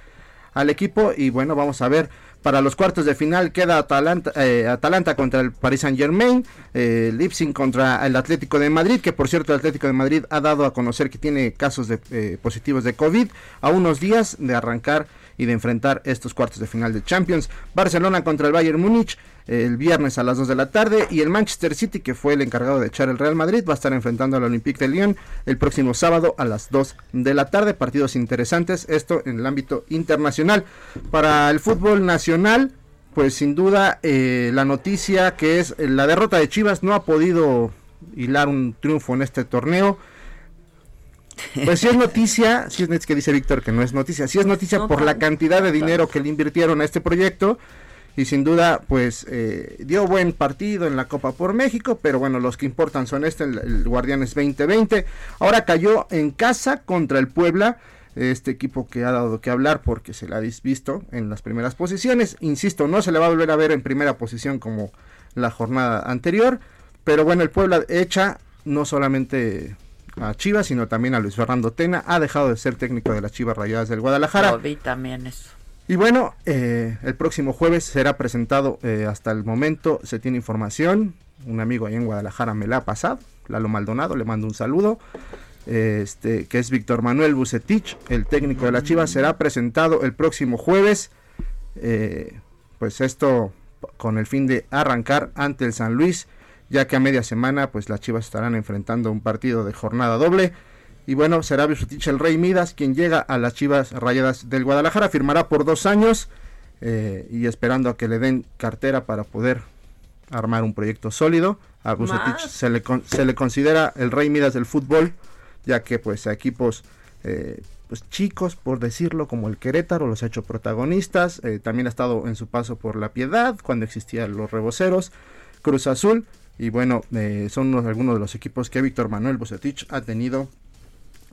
al equipo. Y bueno, vamos a ver para los cuartos de final queda Atalanta, eh, Atalanta contra el Paris Saint Germain, eh, Leipzig contra el Atlético de Madrid, que por cierto el Atlético de Madrid ha dado a conocer que tiene casos de, positivos de COVID a unos días de arrancar y de enfrentar estos cuartos de final de Champions. Barcelona contra el Bayern Múnich el viernes a las 2 de la tarde y el Manchester City, que fue el encargado de echar el Real Madrid, va a estar enfrentando al Olympique de Lyon el próximo sábado a las 2 de la tarde. Partidos interesantes, esto en el ámbito internacional. Para el fútbol nacional, pues sin duda eh, la noticia que es la derrota de Chivas no ha podido hilar un triunfo en este torneo. Pues si es noticia, si es que dice Víctor que no es noticia, si es noticia por la cantidad de dinero que le invirtieron a este proyecto y sin duda pues eh, dio buen partido en la Copa por México, pero bueno, los que importan son este, el, Guardianes 2020. Ahora cayó en casa contra el Puebla, este equipo que ha dado que hablar porque se la ha visto en las primeras posiciones. Insisto, no se le va a volver a ver en primera posición como la jornada anterior, pero bueno, el Puebla echa no solamente a Chivas, sino también a Luis Fernando Tena. Ha dejado de ser técnico de las Chivas Rayadas del Guadalajara. Lo vi también eso. Y bueno, eh, el próximo jueves será presentado, eh, hasta el momento se tiene información, un amigo ahí en Guadalajara me la ha pasado, Lalo Maldonado, le mando un saludo, este, que es Víctor Manuel Bucetich, el técnico de la Chivas, será presentado el próximo jueves, eh, pues esto con el fin de arrancar ante el San Luis, ya que a media semana pues las Chivas estarán enfrentando un partido de jornada doble y bueno, será Bisutich el Rey Midas quien llega a las Chivas Rayadas del Guadalajara. Firmará por dos años eh, y esperando a que le den cartera para poder armar un proyecto sólido. A Bucetich se le, se le considera el Rey Midas del fútbol, ya que pues a equipos eh, pues chicos, por decirlo, como el Querétaro, los ha hecho protagonistas. Eh, también ha estado en su paso por La Piedad, cuando existían los reboceros, Cruz Azul. Y bueno, son algunos de los equipos que Víctor Manuel Bucetich ha tenido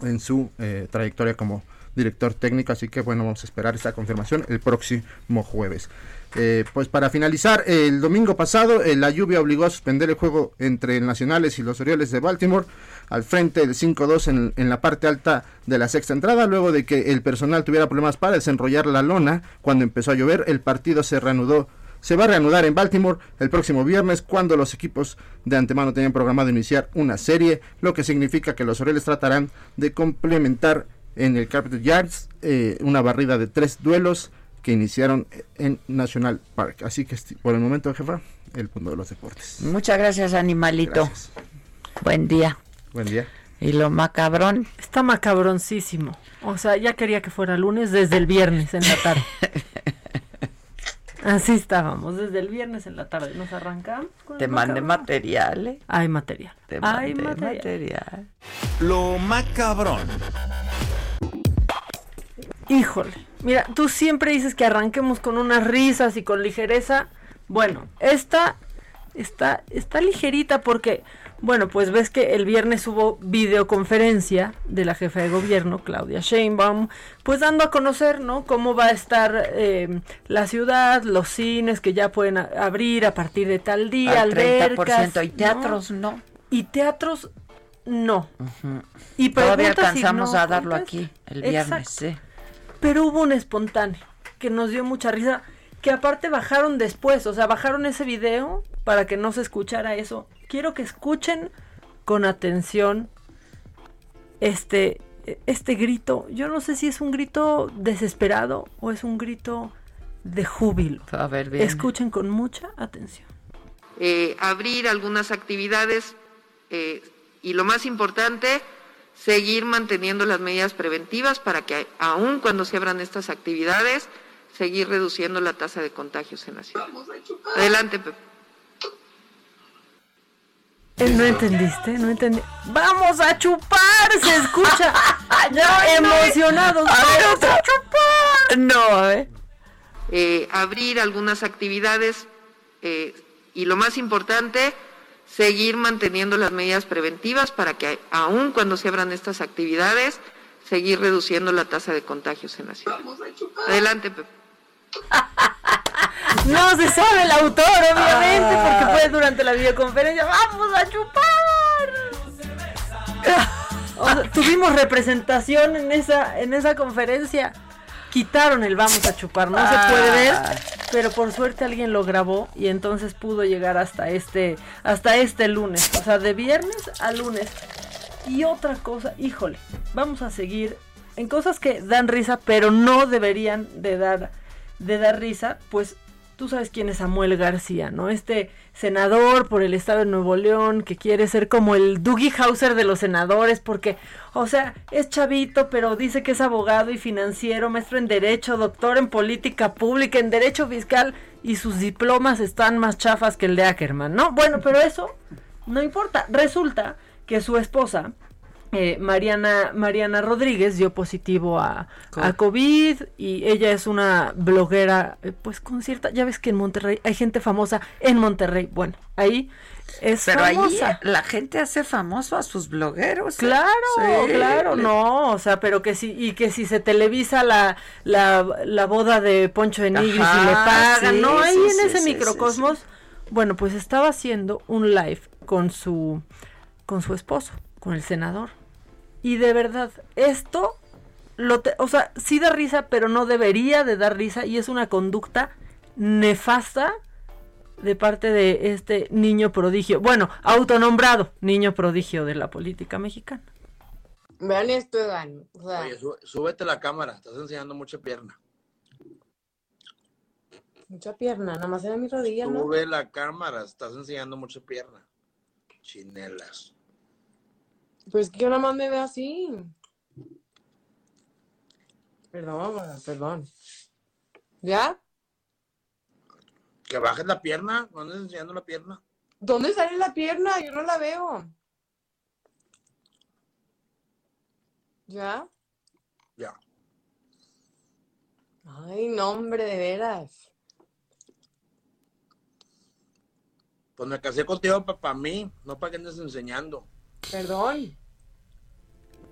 en su eh, trayectoria como director técnico, así que bueno, vamos a esperar esa confirmación el próximo jueves. Eh, pues para finalizar, el domingo pasado eh, la lluvia obligó a suspender el juego entre el Nacionales y los Orioles de Baltimore al frente del 5-2 en, en, la parte alta de la sexta entrada, luego de que el personal tuviera problemas para desenrollar la lona cuando empezó a llover, el partido se reanudó. Se va a reanudar en Baltimore el próximo viernes cuando los equipos de antemano tenían programado iniciar una serie, lo que significa que los Orioles tratarán de complementar en el Carpet Yards eh, una barrida de tres duelos que iniciaron en National Park. Así que por el momento, jefa, el punto de los deportes. Muchas gracias, animalito. Gracias. Buen día. Buen día. ¿Y lo macabrón? Está macabroncísimo. O sea, ya quería que fuera lunes desde el viernes en la tarde. Así estábamos, desde el viernes en la tarde. Nos arrancamos. Con Te mandé material. ¿eh? Hay material. Te Hay mandé material. material. Lo macabrón. Híjole, mira, tú siempre dices que arranquemos con unas risas y con ligereza. Bueno, esta está, está ligerita porque, bueno, pues ves que el viernes hubo videoconferencia de la jefa de gobierno, Claudia Sheinbaum, pues dando a conocer, ¿no? Cómo va a estar eh, la ciudad, los cines que ya pueden abrir a partir de tal día, Al albercas. 30% y teatros no. Y teatros no. Y Todavía si alcanzamos no a darlo contesta. aquí el viernes, sí. Pero hubo un espontáneo que nos dio mucha risa, que aparte bajaron después, o sea, bajaron ese video para que no se escuchara eso. Quiero que escuchen con atención este este grito. Yo no sé si es un grito desesperado o es un grito de júbilo. A ver, bien. Escuchen con mucha atención. eh, abrir algunas actividades eh, y lo más importante, seguir manteniendo las medidas preventivas para que aun cuando se abran estas actividades, seguir reduciendo la tasa de contagios en la ciudad. Adelante, Pepe. Eh, ¿No entendiste? No entendí. ¡Vamos a chupar! Se escucha ya emocionados. ¡Vamos a chupar! No, a ver. Eh, abrir algunas actividades eh, y lo más importante, seguir manteniendo las medidas preventivas para que aun cuando se abran estas actividades, seguir reduciendo la tasa de contagios en la ciudad. Adelante, Pepe. No se sabe el autor, obviamente, porque fue durante la videoconferencia. ¡Vamos a chupar! O sea, tuvimos representación en esa, en esa conferencia. Quitaron el vamos a chupar, no se puede ver, pero por suerte alguien lo grabó y entonces pudo llegar hasta este, hasta este lunes. O sea, de viernes a lunes. Y otra cosa, híjole, vamos a seguir en cosas que dan risa, pero no deberían de dar, de dar risa, pues tú sabes quién es Samuel García, ¿no? Este senador por el estado de Nuevo León que quiere ser como el Dougie Hauser de los senadores porque, o sea, es chavito, pero dice que es abogado y financiero, maestro en derecho, doctor en política pública, en derecho fiscal y sus diplomas están más chafas que el de Ackerman, ¿no? Bueno, pero eso no importa. Resulta que su esposa eh, Mariana, Mariana Rodríguez dio positivo a, a COVID y ella es una bloguera, eh, pues con cierta, ya ves que en Monterrey hay gente famosa en Monterrey, bueno, ahí es Pero ahí famosa. la gente hace famoso a sus blogueros. ¿eh? Claro, Sí, claro, no, o sea, pero que si, y que si se televisa la, la, la boda de Poncho de Nigris y Ajá, le pagan, sí, ¿no? Ahí sí, en ese microcosmos, bueno, pues estaba haciendo un live con su, con su esposo, con el senador. Y de verdad, esto, lo te- o sea, sí da risa, pero no debería de dar risa y es una conducta nefasta de parte de este niño prodigio, bueno, autonombrado niño prodigio de la política mexicana. Vean esto, Egan. O sea, Oye, sú- súbete la cámara, estás enseñando mucha pierna. mucha pierna, nada más era mi rodilla, ¿no? Sube la cámara, estás enseñando mucha pierna. Chinelas. Pues que yo nada más me veo así. Perdón, perdón. ¿Ya? Que bajes la pierna, no andes enseñando la pierna. ¿Dónde sale la pierna? Yo no la veo. ¿Ya? Ya. Ay, no, hombre, de veras. Pues me casé contigo para mí, no para que andes enseñando. Perdón.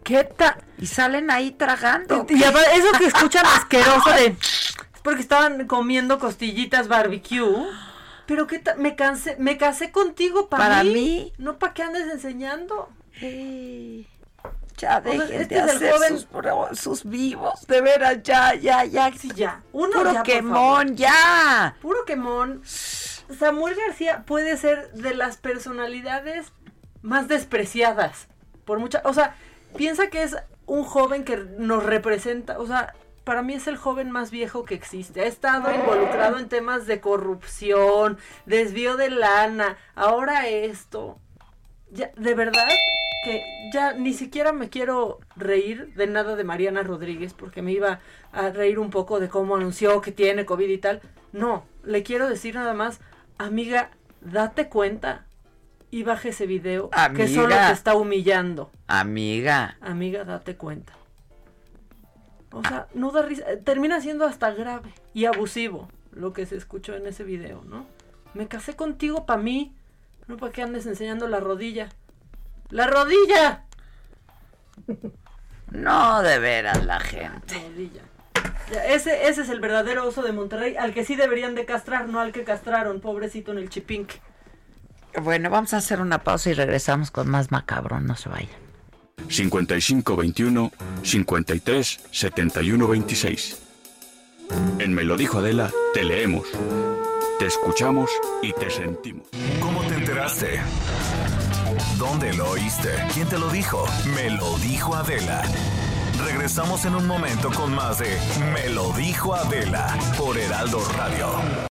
¿Qué tal? Y salen ahí tragando. Y, y eso que escuchan asqueroso de... Es porque estaban comiendo costillitas barbecue. Pero qué tal, me cansé, me casé contigo para, Para mí, mí. no para que andes enseñando. Ya O sea, dejen este de es el hacer joven- sus, vivos. De veras, ya, ya, ya. Sí, ya. Uno Puro ya, quemón, ya. Puro quemón. Samuel García puede ser de las personalidades más despreciadas. Por mucha. O sea, piensa que es un joven que nos representa. O sea, para mí es el joven más viejo que existe. Ha estado involucrado en temas de corrupción, desvío de lana, ahora esto. Ya, de verdad que ya ni siquiera me quiero reír de nada de Mariana Rodríguez porque me iba a reír un poco de cómo anunció que tiene COVID y tal. No, le quiero decir nada más, amiga, date cuenta y baje ese video que solo Amiga. te está humillando. Amiga. Amiga, date cuenta. O sea, no da risa, eh, termina siendo hasta grave y abusivo lo que se escuchó en ese video, ¿no? Me casé contigo para mí, no para que andes enseñando la rodilla. ¡La rodilla! No, de veras, la gente. Rodilla. Ya, ese, ese es el verdadero oso de Monterrey, al que sí deberían de castrar, no al que castraron, pobrecito en el chipinque. Bueno, vamos a hacer una pausa y regresamos con más macabrón. No se vayan. 5521 53 71 26. En Me lo dijo Adela, te leemos, te escuchamos y te sentimos. ¿Cómo te enteraste? ¿Dónde lo oíste? ¿Quién te lo dijo? Me lo dijo Adela. Regresamos en un momento con más de Me lo dijo Adela por Heraldo Radio.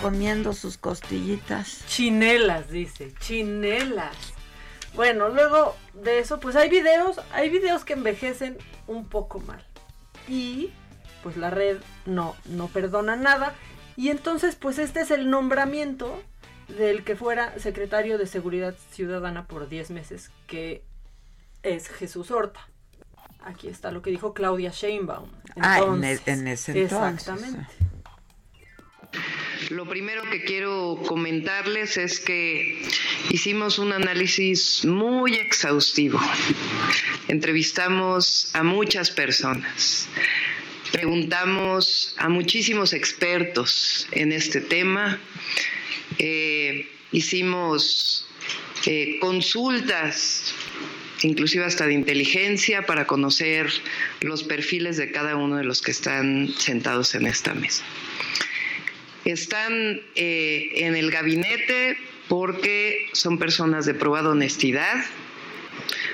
Comiendo sus costillitas. Chinelas, dice, chinelas. Bueno, luego de eso, pues hay videos, hay videos que envejecen un poco mal. Y pues la red no, no perdona nada. Y entonces, pues este es el nombramiento del que fuera secretario de Seguridad Ciudadana por 10 meses, que es Jesús Horta. Aquí está lo que dijo Claudia Sheinbaum. Ah, en en ese entonces, Exactamente. Lo primero que quiero comentarles es que hicimos un análisis muy exhaustivo. Entrevistamos a muchas personas. Preguntamos a muchísimos expertos en este tema. Eh, hicimos eh, consultas, inclusive hasta de inteligencia, para conocer los perfiles de cada uno de los que están sentados en esta mesa. Están eh, en el gabinete porque son personas de probada honestidad,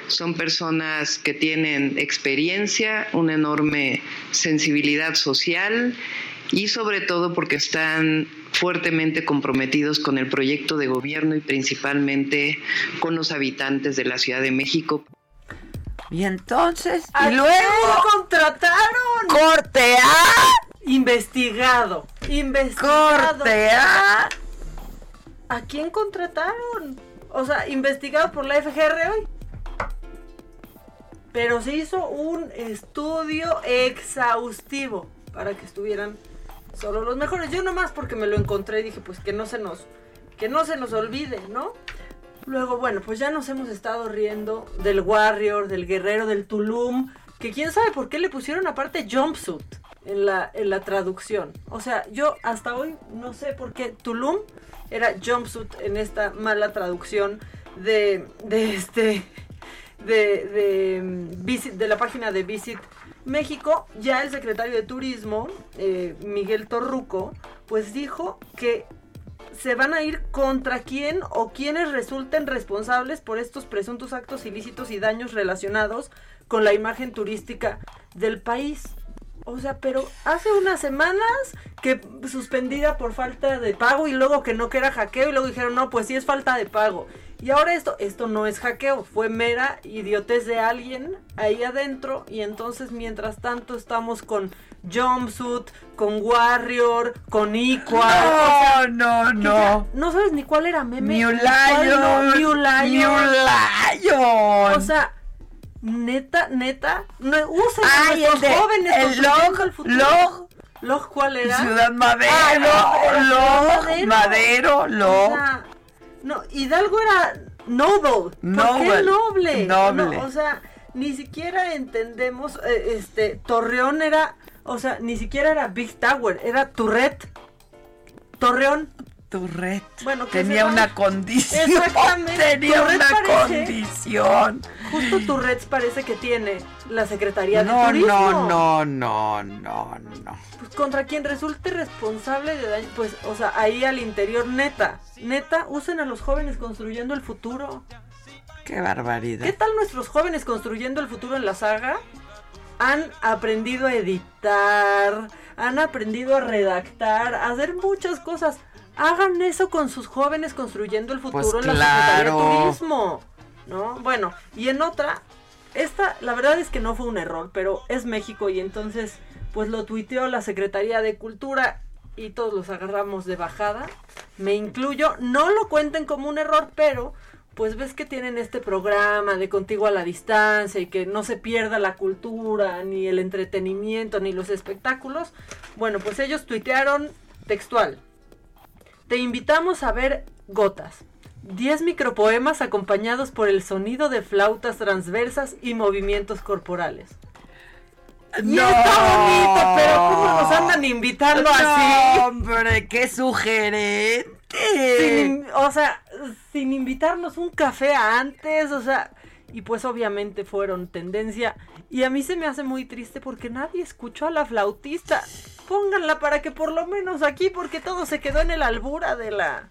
son personas que tienen experiencia, una enorme sensibilidad social y sobre todo porque están fuertemente comprometidos con el proyecto de gobierno y principalmente con los habitantes de la Ciudad de México. Y entonces, ¿A y luego contrataron? corte A, Investigado. Investigado. corte A. ¿A quién contrataron? O sea, investigado por la FGR hoy. Pero se hizo un estudio exhaustivo para que estuvieran solo los mejores. Yo nomás porque me lo encontré y dije, pues que no se nos que no se nos olvide, ¿no? Luego, bueno, pues ya nos hemos estado riendo del Warrior, del Guerrero, del Tulum, que quién sabe por qué le pusieron aparte jumpsuit en la, en la traducción. O sea, yo hasta hoy no sé por qué Tulum era jumpsuit en esta mala traducción de, de este de, de, mm, Visit, de la página de Visit México, ya el secretario de Turismo, eh, Miguel Torruco, pues dijo que se van a ir contra quién o quienes resulten responsables por estos presuntos actos ilícitos y daños relacionados con la imagen turística del país. O sea, pero hace unas semanas que suspendida por falta de pago y luego que no que era hackeo y luego dijeron, no, pues sí es falta de pago. Y ahora esto, esto no es hackeo, fue mera idiotez de alguien ahí adentro. Y entonces, mientras tanto, estamos con Jumpsuit, con Warrior, con Equal. No, no, no. No sabes ni cuál era meme. New Lion. New Lion. New Lion. O sea, neta, neta. No, usen a de- jóvenes. el Log, el futuro. Log. ¿Log cuál era? Ciudad Madero, Ah, Log, Madero, Log. O sea, no, Hidalgo era noble. ¿Por Noble, qué noble? noble. No, o sea, ni siquiera entendemos, eh, este, Torreón era, o sea, ni siquiera era Big Tower, era Turret. Torreón. Turret. Bueno, que Tenía una condición. Exactamente. Tenía Turret una parece- condición. Justo Turret parece que tiene la Secretaría de No, Turismo. no, no, no, no, no. Pues contra quien resulte responsable de daño, pues, o sea, ahí al interior, neta, neta, usen a los jóvenes construyendo el futuro. Qué barbaridad. ¿Qué tal nuestros jóvenes construyendo el futuro en la saga? Han aprendido a editar, han aprendido a redactar, a hacer muchas cosas. Hagan eso con sus jóvenes construyendo el futuro Pues en la Secretaría de. Turismo. ¿No? Bueno, y en otra, esta, la verdad es que no fue un error, pero es México y entonces, pues lo tuiteó la Secretaría de Cultura y todos los agarramos de bajada. Me incluyo, no lo cuenten como un error, pero pues ves que tienen este programa de contigo a la distancia y que no se pierda la cultura, ni el entretenimiento, ni los espectáculos. Bueno, pues ellos tuitearon textual. Te invitamos a ver Gotas. 10 micropoemas acompañados por el sonido de flautas transversas y movimientos corporales. Y No. está bonito, pero ¿cómo nos andan invitando así? No, hombre, qué sugerente. Sin- o sea, sin invitarnos un café antes, o sea, y pues obviamente fueron tendencia. Y a mí se me hace muy triste porque nadie escuchó a la flautista. Pónganla para que por lo menos aquí, porque todo se quedó en el albura de la...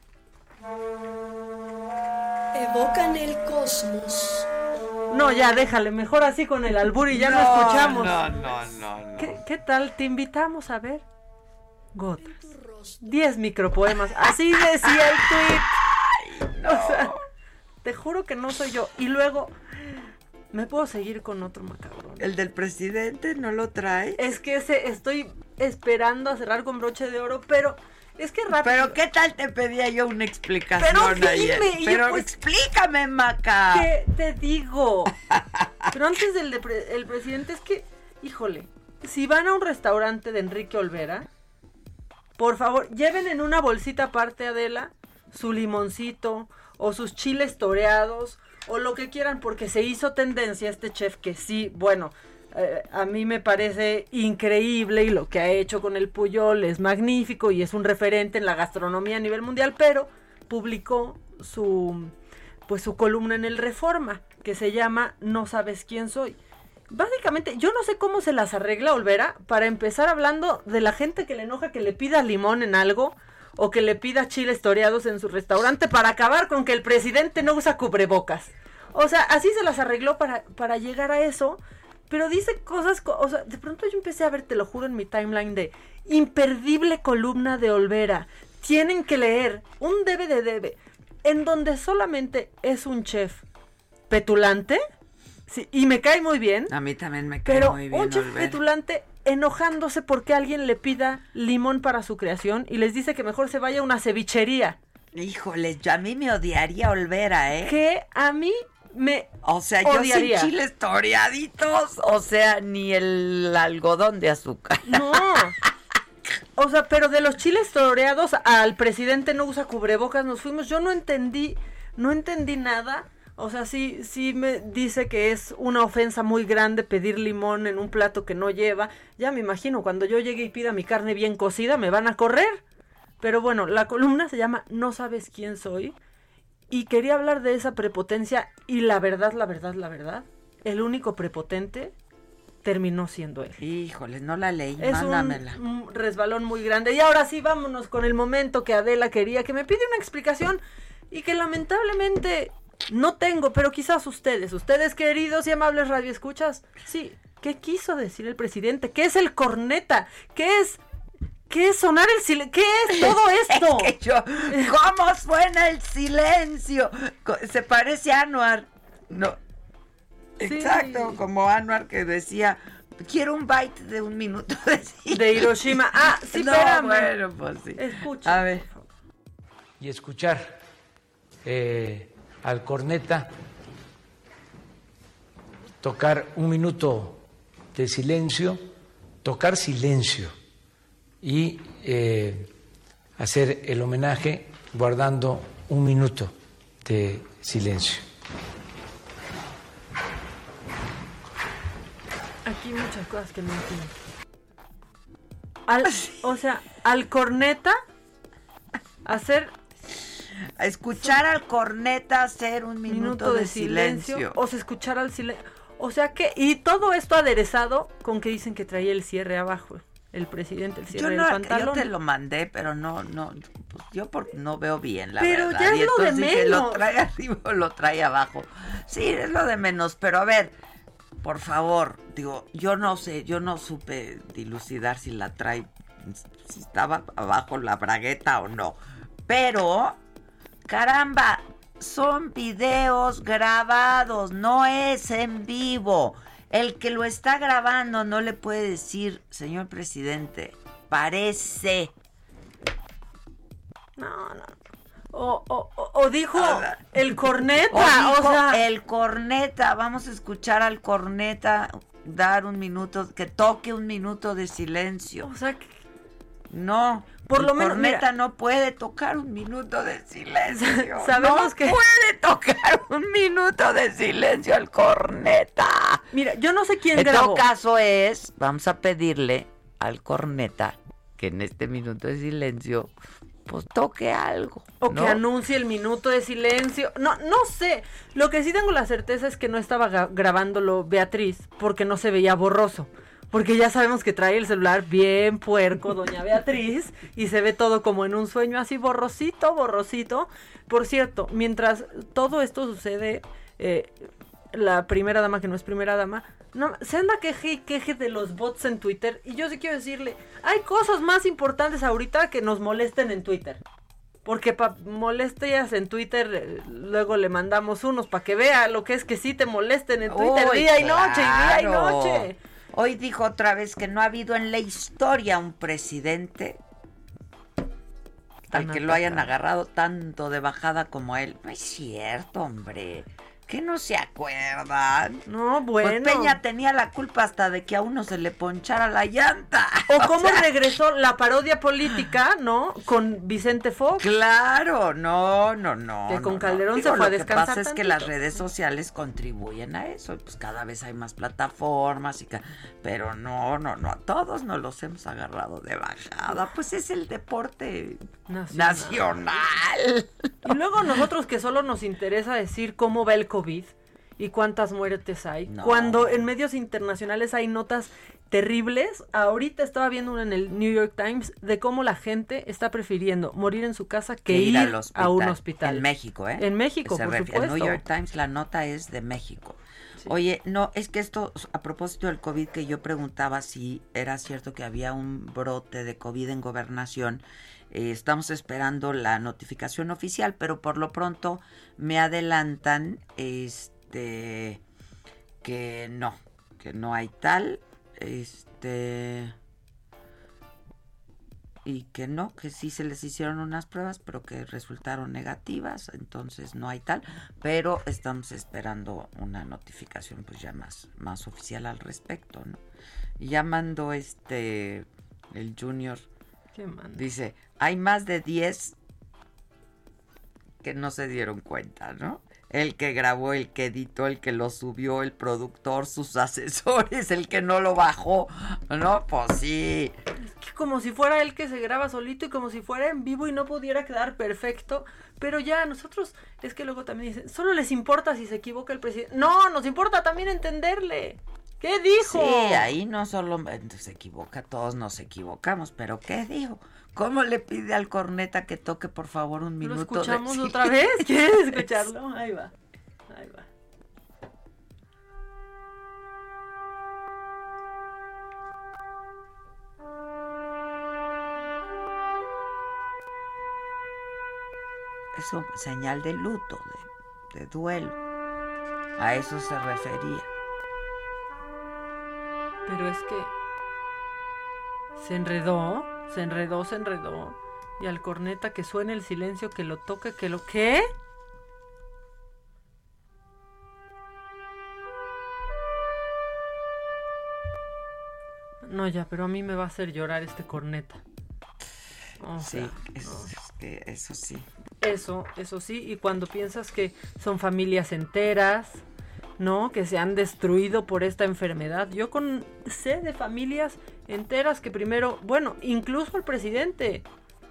Evocan el cosmos. No, ya déjale, mejor así con el albur y ya no, No, escuchamos. no, no, no, no. ¿Qué, qué tal? Te invitamos a ver Gotas. 10 micropoemas. Así decía el tweet. O sea, te juro que no soy yo. Y luego, me puedo seguir con otro macabrón. El del presidente no lo trae. Es que ese estoy esperando a cerrar con broche de oro, pero es que rápido. Pero qué tal te pedía yo una explicación Pero ayer? dime, y Pero pues- explícame, Maca. ¿Qué te digo? Pero antes del de pre- el presidente es que, híjole, si van a un restaurante de Enrique Olvera, por favor, lleven en una bolsita aparte, Adela, su limoncito o sus chiles toreados o lo que quieran, porque se hizo tendencia este chef que sí, bueno, eh, a mí me parece increíble y lo que ha hecho con el Puyol es magnífico y es un referente en la gastronomía a nivel mundial, pero publicó su pues su columna en el Reforma que se llama No sabes quién soy. Básicamente, yo no sé cómo se las arregla Olvera para empezar hablando de la gente que le enoja que le pida limón en algo o que le pida chiles toreados en su restaurante para acabar con que el presidente no usa cubrebocas. O sea, así se las arregló para, para llegar a eso. Pero dice cosas, co- o sea, de pronto yo empecé a ver, te lo juro, en mi timeline de imperdible columna de Olvera. Tienen que leer un debe de debe, en donde solamente es un chef petulante, sí, y me cae muy bien, A mí también me cae pero muy bien un chef Olvera. petulante enojándose porque alguien le pida limón para su creación y les dice que mejor se vaya a una cevichería. Híjole, yo a mí me odiaría Olvera, ¿eh? Que a mí me O sea, yo sin chiles toreaditos, o sea, ni el algodón de azúcar. No. O sea, pero de los chiles toreados al presidente no usa cubrebocas, nos fuimos. Yo no entendí, no entendí nada. O sea, sí, sí me dice que es una ofensa muy grande pedir limón en un plato que no lleva. Ya me imagino, cuando yo llegue y pida mi carne bien cocida, me van a correr. Pero bueno, la columna se llama No sabes quién soy. Y quería hablar de esa prepotencia. Y la verdad, la verdad, la verdad, el único prepotente terminó siendo él. Híjole, no la leí, Es mándamela. un, un resbalón muy grande. Y ahora sí, vámonos con el momento que Adela quería, que me pide una explicación y que lamentablemente no tengo, pero quizás ustedes, ustedes queridos y amables radioescuchas, sí, ¿qué quiso decir el presidente? ¿Qué es el corneta? ¿Qué es, ¿Qué es sonar el silencio? ¿Qué es todo esto? que yo, ¿Cómo suena el silencio? Se parece a Anuar. No. Exacto, como Anuar que decía, quiero un byte de un minuto de silencio. De Hiroshima. Ah, sí, no, espérame. bueno, pues sí. Escucha. A ver. y escuchar eh, al corneta tocar un minuto de silencio, tocar silencio y eh, hacer el homenaje guardando un minuto de silencio. Aquí muchas cosas que no entiendo. Al, o sea, al corneta hacer A escuchar al corneta hacer un minuto, de, silencio. O sea, escuchar al silencio. O sea que, y todo esto aderezado con que dicen que traía el cierre abajo. El presidente, el Yo, cierre no, del yo te lo mandé, pero no, no, pues yo porque no veo bien, la Pero verdad. ya es Y lo de dije, ¿Lo menos. trae arriba o lo trae abajo? Sí, es lo de menos, pero a ver, por favor, digo, yo no sé, yo no supe dilucidar si la trae, si estaba abajo la bragueta o no. Pero, caramba, son videos grabados, no es en vivo. El que lo está grabando no le puede decir, señor presidente, parece. No, no. O, o, o- dijo el corneta. O sea, el corneta, vamos a escuchar al corneta dar un minuto, que toque un minuto de silencio. O sea, no, por el lo menos, corneta mira. no puede tocar un minuto de silencio. Sabemos no que- puede tocar un minuto de silencio al corneta. Mira, yo no sé quién en grabó. todo caso es, vamos a pedirle al corneta que en este minuto de silencio pues toque algo. O ¿no? que anuncie el minuto de silencio. No, no sé. Lo que sí tengo la certeza es que no estaba grabándolo Beatriz porque no se veía borroso. Porque ya sabemos que trae el celular bien puerco, doña Beatriz, y se ve todo como en un sueño así borrosito, borrosito. Por cierto, mientras todo esto sucede, eh, la primera dama que no es primera dama, no, se anda queje y queje de los bots en Twitter. Y yo sí quiero decirle, hay cosas más importantes ahorita que nos molesten en Twitter. Porque para molestias en Twitter, eh, luego le mandamos unos para que vea lo que es que sí te molesten en Twitter Uy, día y noche, y día y noche. Hoy dijo otra vez que no ha habido en la historia un presidente al que lo hayan agarrado tanto de bajada como él. No es cierto, hombre. Que no se acuerdan. No, bueno. Pues Peña tenía la culpa hasta de que a uno se le ponchara la llanta. O cómo regresó la parodia política, ¿no? Con Vicente Fox. Claro, no, no, no. Que con no, no. Calderón Digo, se fue a Lo que descansar pasa es que las redes sociales contribuyen a eso. Pues cada vez hay más plataformas y ca- pero no, no, no. A todos nos los hemos agarrado de bajada. Pues es el deporte nacional. Y luego nosotros que solo nos interesa decir cómo va el COVID y cuántas muertes hay. No. Cuando en medios internacionales hay notas terribles, ahorita estaba viendo una en el New York Times de cómo la gente está prefiriendo morir en su casa que, ir, a un hospital. En México, ¿eh? En México, Se por supuesto. New York Times, la nota es de México. Oye, no, es que esto, a propósito del COVID, que yo preguntaba si era cierto que había un brote de COVID en gobernación, eh, estamos esperando la notificación oficial, pero por lo pronto me adelantan este que no, que no hay tal, este y que no, que sí se les hicieron unas pruebas, pero que resultaron negativas, entonces no hay tal, pero estamos esperando una notificación pues ya más, más oficial al respecto, ¿no? Ya mandó este, el junior, Dice, hay más de 10 que no se dieron cuenta, ¿no? El que grabó, el que editó, el que lo subió, el productor, sus asesores, el que no lo bajó, ¿no? Pues sí. Que como si fuera él que se graba solito y como si fuera en vivo y no pudiera quedar perfecto. Pero ya a nosotros es que luego también dicen, solo les importa si se equivoca el presidente. No, nos importa también entenderle. ¿Qué dijo? Sí, ahí no solo pues, se equivoca, todos nos equivocamos, pero ¿qué dijo? ¿Cómo le pide al corneta que toque por favor un minuto? ¿Lo escuchamos otra vez? ¿Quieres escucharlo? Ahí va, ahí va. Es una señal de luto, de duelo. A eso se refería. Pero es que se enredó, se enredó, se enredó. Y al corneta que suene el silencio, que lo toque, que lo... ¿Qué? No, ya, pero a mí me va a hacer llorar este corneta. O Sí, eso, no. es que eso sí. Eso, eso sí, y cuando piensas que son familias enteras, ¿no? Que se han destruido por esta enfermedad. Yo con sé de familias enteras que primero, bueno, incluso el presidente,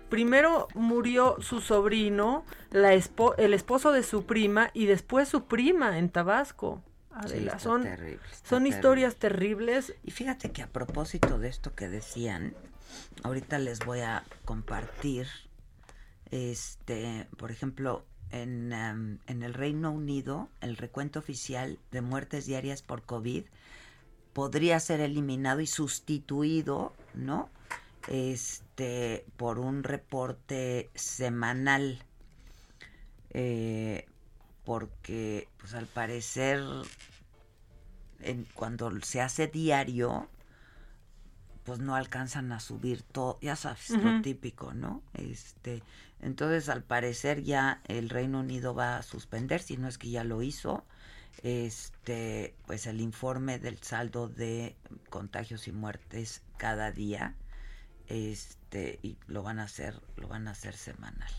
primero murió su sobrino, la espo- el esposo de su prima y después su prima en Tabasco. Adela, son, terrible, son terrible. historias terribles. Y fíjate que a propósito de esto que decían, ahorita les voy a compartir, este, por ejemplo, en, em, en el Reino Unido, el recuento oficial de muertes diarias por COVID podría ser eliminado y sustituido, ¿no? Este, por un reporte semanal. Eh, porque, pues al parecer, en- cuando se hace diario, pues no alcanzan a subir todo, ya sabes, lo Ujú. típico, ¿no? Este, entonces al parecer ya el Reino Unido va a suspender, si no es que ya lo hizo, este, pues el informe del saldo de contagios y muertes cada día, este, y lo van a hacer, lo van a hacer semanal.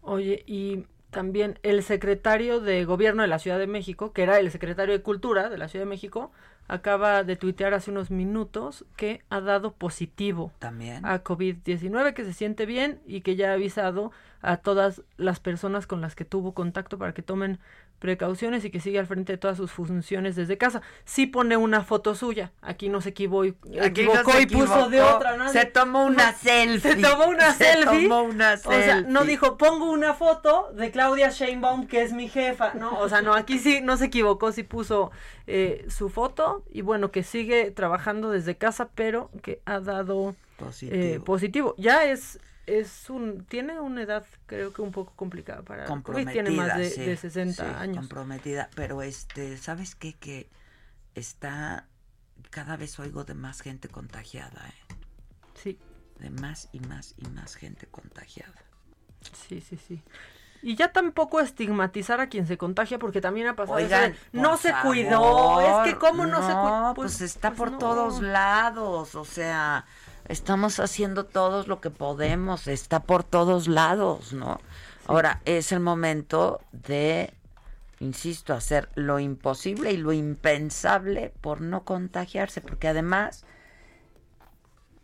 Oye, y también el secretario de gobierno de la Ciudad de México, que era el secretario de Cultura de la Ciudad de México, acaba de tuitear hace unos minutos que ha dado positivo También. a COVID-19, que se siente bien y que ya ha avisado a todas las personas con las que tuvo contacto para que tomen precauciones y que sigue al frente de todas sus funciones desde casa. Sí pone una foto suya, aquí no se equivocó, no se y puso de otra. ¿no? Se tomó una No, selfie. Se tomó una Se selfie. tomó una O sea, no selfie. dijo, pongo una foto de Claudia Sheinbaum, que es mi jefa, ¿no? O sea, no, aquí sí no se equivocó, sí puso eh, su foto y bueno, que sigue trabajando desde casa, pero que ha dado Positivo. eh, positivo. Ya es, es un, tiene una edad creo que un poco complicada para comprometida, tiene más de, sí, de 60 sí, años. comprometida, pero este, ¿sabes qué? Que está, cada vez oigo de más gente contagiada, ¿eh? Sí. De más y más y más gente contagiada. Sí, sí, sí. Y ya tampoco estigmatizar a quien se contagia, porque también ha pasado eso de, Oigan, no se favor, cuidó, es que cómo no, se cuidó. Pues, está por no. todos lados, o sea, estamos haciendo todos lo que podemos, está por todos lados, ¿no? Ahora, es el momento de, insisto, hacer lo imposible y lo impensable por no contagiarse, porque además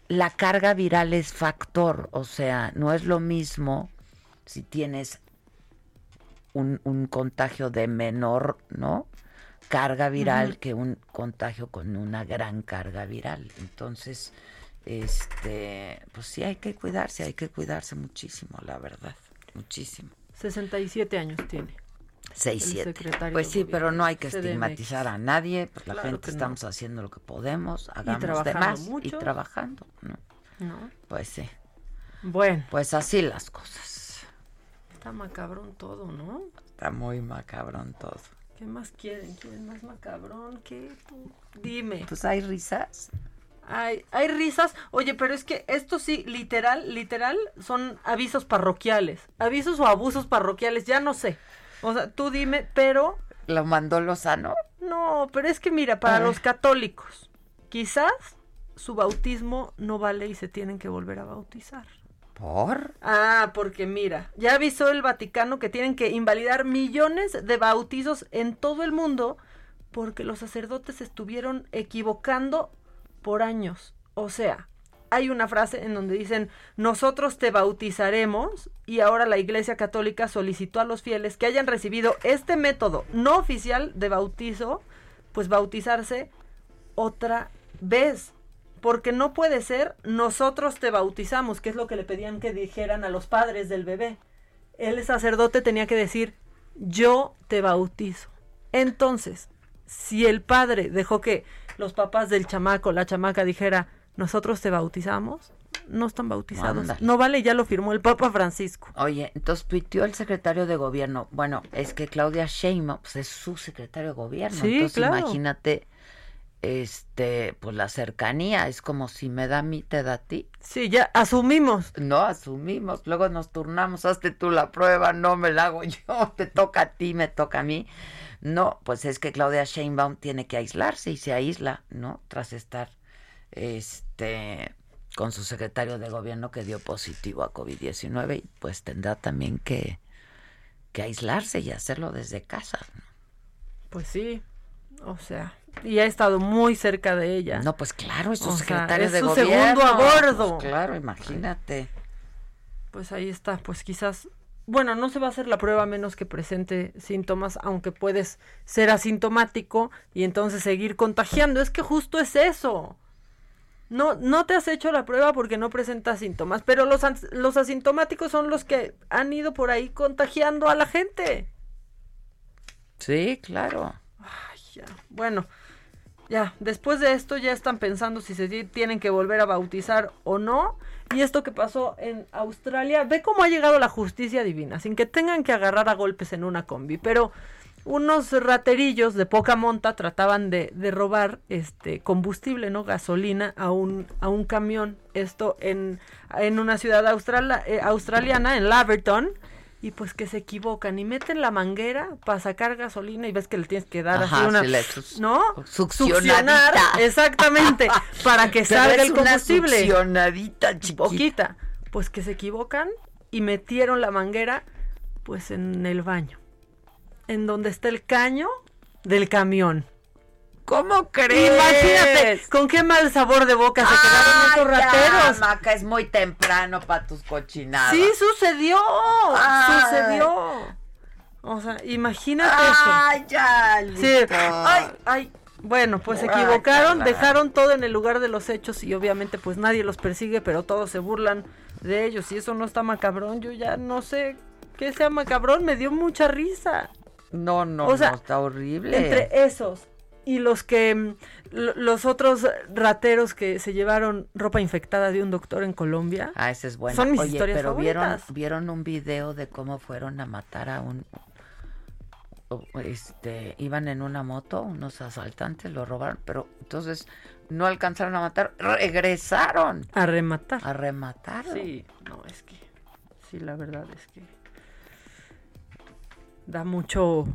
la carga viral es factor, o sea, no es lo mismo si tienes un, un contagio de menor, ¿no? Carga viral que un contagio con una gran carga viral. Entonces, este, pues sí hay que cuidarse, hay que cuidarse muchísimo, la verdad, muchísimo. 67 años tiene. Seis, el siete. secretario Pues de sí, gobierno, pero no hay que CDMX. estigmatizar a nadie, pues la Claro gente no. estamos haciendo lo que podemos, hagamos de más y trabajando, ¿no? ¿No? Pues sí. Bueno. Pues así las cosas. Está macabrón todo, ¿no? Está muy macabrón todo. ¿Qué más quieren? ¿Quieren más macabrón? ¿Qué? Tú dime. Pues hay risas. Hay, hay risas. Oye, pero es que esto sí, literal, literal, son avisos parroquiales. Avisos o abusos parroquiales, ya no sé. O sea, tú dime, pero... ¿Lo mandó Lozano? No, pero es que mira, para los católicos, quizás su bautismo no vale y se tienen que volver a bautizar. ¿Por? Ah, porque mira, ya avisó el Vaticano que tienen que invalidar millones de bautizos en todo el mundo porque los sacerdotes estuvieron equivocando por años. O sea, hay una frase en donde dicen, nosotros te bautizaremos y ahora la Iglesia Católica solicitó a los fieles que hayan recibido este método no oficial de bautizo, pues bautizarse otra vez. Porque no puede ser, nosotros te bautizamos, que es lo que le pedían que dijeran a los padres del bebé. El sacerdote tenía que decir, yo te bautizo. Entonces, si el padre dejó que los papás del chamaco, la chamaca dijera, nosotros te bautizamos, no están bautizados. Ándale. No vale, ya lo firmó el Papa Francisco. Oye, entonces tuiteó el secretario de gobierno. Bueno, es que Claudia Sheinbaum pues, es su secretario de gobierno. Sí, entonces claro. imagínate, este, pues la cercanía es como si me da a mí, te da a ti. Sí, ya asumimos. No, asumimos. Luego nos turnamos, hazte tú la prueba, no me la hago yo, te toca a ti, me toca a mí. No, pues es que Claudia Sheinbaum tiene que aislarse y se aísla, ¿no? Tras estar, este, con su secretario de gobierno que dio positivo a COVID-19 y pues tendrá también que, que aislarse y hacerlo desde casa. ¿no? Pues sí, o sea, y ha estado muy cerca de ella. No, pues claro, es su O sea, secretario es de su gobierno. segundo a bordo. Pues claro, imagínate. Pues ahí está, pues quizás, bueno, no se va a hacer la prueba a menos que presente síntomas, aunque puedes ser asintomático y entonces seguir contagiando. Es que justo es eso. No, no te has hecho la prueba porque no presentas síntomas, pero los, los asintomáticos son los que han ido por ahí contagiando a la gente. Sí, claro. Ya, Bueno, ya, después de esto ya están pensando si se ti- tienen que volver a bautizar o no. Y esto que pasó en Australia, ve cómo ha llegado la justicia divina, sin que tengan que agarrar a golpes en una combi. Pero unos raterillos de poca monta trataban de, robar este combustible, ¿no? Gasolina a un, a un camión. Esto en, en una ciudad eh, australiana, en Laverton. Y pues que se equivocan y meten la manguera para sacar gasolina y ves que le tienes que dar Ajá, así una... ¿No? Succionar, exactamente, para que Pero salga el una combustible. succionadita chiquita. Poquita. Pues que se equivocan y metieron la manguera pues en el baño. En donde está el caño del camión. ¿Cómo crees? Imagínate, con qué mal sabor de boca se quedaron estos Ay, ya, rateros. Maca, es muy temprano para tus cochinadas. Sí, sucedió. Ay. Sucedió. O sea, imagínate Ay, eso. ya, Sí. Ay, ay. Bueno, pues se equivocaron, dejaron todo en el lugar de los hechos y obviamente pues nadie los persigue, pero todos se burlan de ellos y eso no está macabrón. Yo ya no sé qué sea macabrón, me dio mucha risa. No, no, O sea, no, está horrible. Entre esos y los que mm, lo- los otros rateros que se llevaron ropa infectada de un doctor en Colombia. Ah, esa es buena. Son mis Oye, historias pero vieron, favoritas. vieron un video de cómo fueron a matar a un este iban en una moto unos asaltantes lo robaron pero entonces no alcanzaron a matar regresaron a rematar a rematar Sí, no, es que sí, la verdad es que da mucho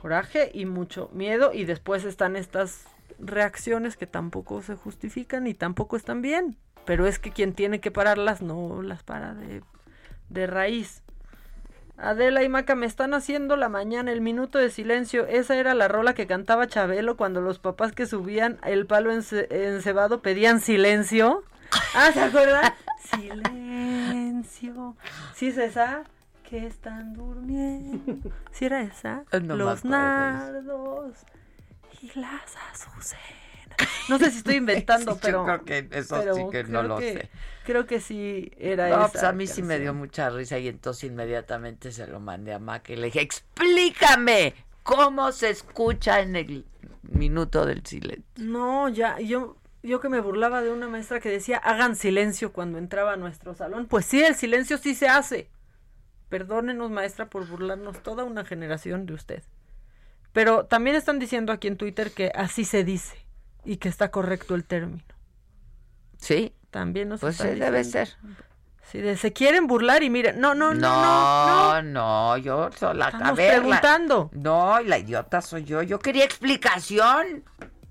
coraje y mucho miedo y después están estas reacciones que tampoco se justifican y tampoco están bien, pero es que quien tiene que pararlas no las para de, de raíz. Adela y Maca me están haciendo la mañana el minuto de silencio. Esa era la rola que cantaba Chabelo cuando los papás que subían el palo ence- encebado pedían silencio. Ah, ¿se acuerdan? Silencio. ¿Sí es esa? Que están durmiendo. ¿Sí era esa? No me Los nardos y las azucenas. No sé si estoy inventando, Sí, pero. yo creo que eso sí que no lo que- sé. Creo que sí era No, esa. pues a mí sí me dio mucha risa y entonces inmediatamente se lo mandé a Maca y le dije, explícame cómo se escucha en el minuto del silencio. No, ya, yo, yo que me burlaba de una maestra que decía, hagan silencio cuando entraba a nuestro salón. Pues sí, el silencio sí se hace. Perdónenos, maestra, por burlarnos toda una generación de usted. Pero también están diciendo aquí en Twitter que así se dice y que está correcto el término. Sí. También nos Pues sí, debe ser. Sí, de- se quieren burlar y miren, no, no, no, no, No, no. yo sola a Estamos ver, la- preguntando. No, la idiota soy yo. Yo quería explicación.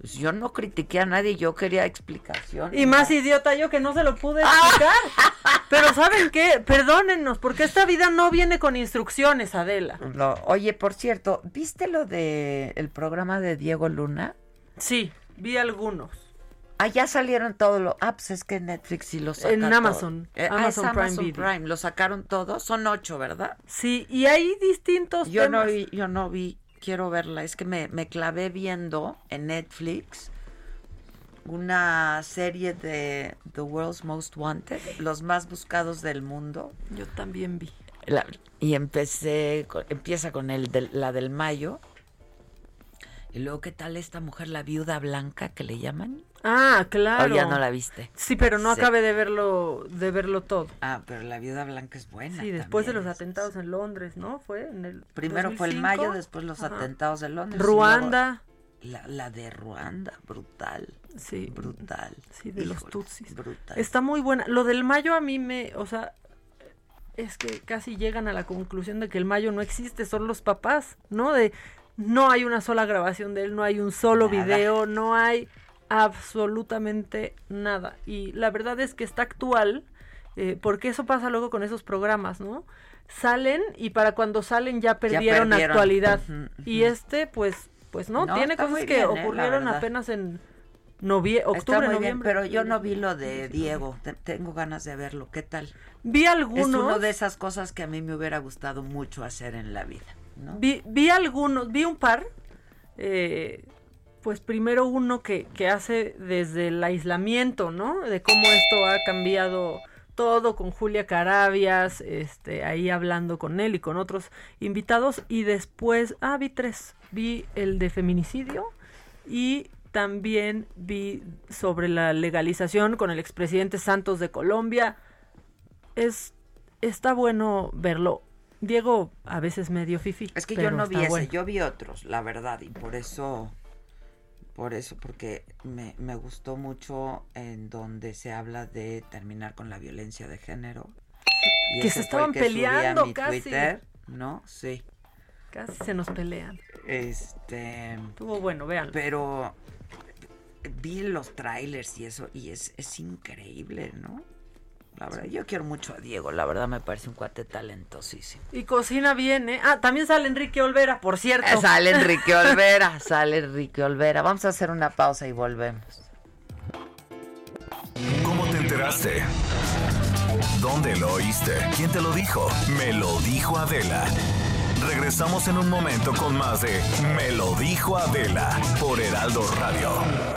Pues yo no critiqué a nadie, yo quería explicación. Y más idiota yo que no se lo pude explicar. Pero ¿saben qué? Perdónennos, porque esta vida no viene con instrucciones, Adela. No, Oye, por cierto, ¿viste lo de el programa de Diego Luna? Sí, vi algunos. Ah, ya salieron todos los. Ah, pues es que Netflix sí los En. Amazon, Eh, ah, Amazon es Prime Amazon Video. Prime. Lo sacaron todos. Son ocho, ¿verdad? Sí, y hay distintos Yo no vi, yo no vi. Quiero verla. Es que me, me clavé viendo en Netflix una serie de The World's Most Wanted, los más buscados del mundo. Yo también vi. La- y empecé, con- empieza con el del- la del mayo. Y luego, ¿qué tal esta mujer, la viuda blanca que le llaman? Ah, claro. ¿O ya no la viste? Sí, pero no Sí. acabé de verlo, de verlo todo. Ah, pero la viuda blanca es buena. Sí, después de los atentados en Londres, ¿no? Fue en el Primero fue el 2005. mayo, después los Ajá. atentados de Londres. Ruanda. La, la de Ruanda, brutal. Sí. Brutal. Sí, de los tutsis. Brutal. Está muy buena. Lo del mayo a mí me, o sea, es que casi llegan a la conclusión de que el mayo no existe, son los papás, ¿no? De no hay una sola grabación de él, no hay un solo Nada. video, no hay absolutamente nada. Y la verdad es que está actual, eh, porque eso pasa luego con esos programas, ¿no? Salen y para cuando salen ya perdieron, perdieron. actualidad. Y este, pues, pues no, No, tiene cosas que bien, ¿eh? Ocurrieron apenas en novie Está octubre, bien, pero yo no vi lo de Diego. Te- tengo ganas de verlo. ¿Qué tal? Vi algunos. Es una de esas cosas que a mí me hubiera gustado mucho hacer en la vida. ¿no? Vi, vi algunos, vi un par. eh, pues primero uno que, que hace desde el aislamiento, ¿no? De cómo esto ha cambiado todo con Julia Carabias, este, ahí hablando con él y con otros invitados. Y después, ah, vi tres. Vi el de feminicidio y también vi sobre la legalización con el expresidente Santos de Colombia. Es, está bueno verlo. Diego a veces medio fifi. Es que yo no vi ese, bueno. yo vi otros, la verdad, y por eso, por eso, porque me, me gustó mucho en donde se habla de terminar con la violencia de género. Y Que se estaban que peleando mi casi. Twitter, ¿no? Sí. Casi se nos pelean. Este. Estuvo bueno, vean. Pero vi los trailers y eso, y es, es increíble, ¿no? La verdad, yo quiero mucho a Diego, la verdad me parece un cuate talentosísimo. Y cocina bien, ¿eh? Ah, también sale Enrique Olvera, por cierto. Eh, Sale Enrique Olvera, sale Enrique Olvera. Vamos a hacer una pausa y volvemos. ¿Cómo te enteraste? ¿Dónde lo oíste? ¿Quién te lo dijo? Me lo dijo Adela. Regresamos en un momento con más de Me lo dijo Adela por Heraldo Radio.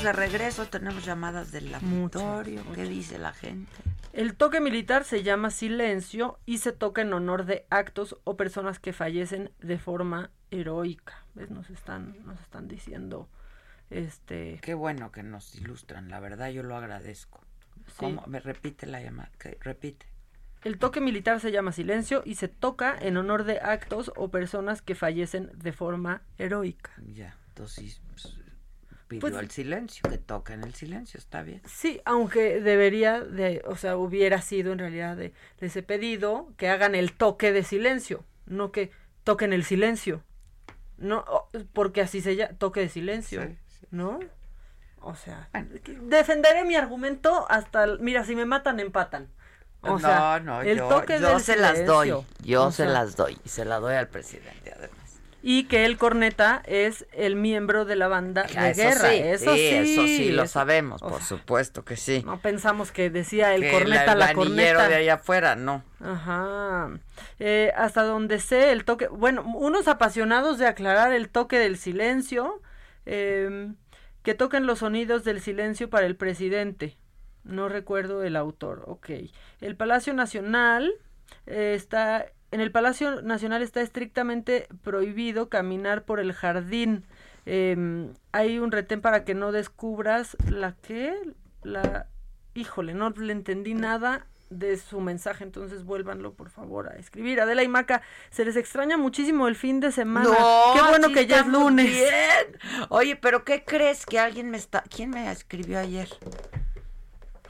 Estamos de regreso, tenemos llamadas del laboratorio. ¿Qué dice la gente? El toque militar se llama silencio y se toca en honor de actos o personas que fallecen de forma heroica. ¿Ves? Nos están, nos están diciendo, este... Qué bueno que nos ilustran, la verdad yo lo agradezco. ¿Cómo? Me repite la llamada, repite. El toque militar se llama silencio y se toca en honor de actos o personas que fallecen de forma heroica. Ya, entonces pues, pidió Pues- el silencio, que toquen el silencio, está bien. Sí, aunque debería de, o sea, hubiera sido en realidad de, de ese pedido que hagan el toque de silencio, no que toquen el silencio. No, porque así se llama, toque de silencio, Sí, ¿no? O sea, defenderé mi argumento hasta, el- mira, si me matan, empatan. O no, sea, no, el yo, toque yo del se las doy, yo O se sea, las doy, y se la doy al presidente además. Y que el corneta es el miembro de la banda de Ah, eso guerra. sí, eso sí, eso sí, lo sabemos, o por sea, supuesto que sí. No pensamos que decía el Que corneta, el la corneta. de allá afuera, no. Ajá. Eh, hasta donde sé el toque, bueno, unos apasionados de aclarar el toque del silencio, em, que toquen los sonidos del silencio para el presidente. No recuerdo el autor, ok. El Palacio Nacional eh, está, en el Palacio Nacional está estrictamente prohibido caminar por el jardín. Em, hay un retén para que no descubras la que, la, híjole, no le entendí nada de su mensaje, entonces vuélvanlo por favor a escribir. Adela y Maca, se les extraña muchísimo el fin de semana. No, Qué bueno sí que ya es lunes. bien. Oye, pero ¿qué crees que alguien me está... ¿Quién me escribió ayer?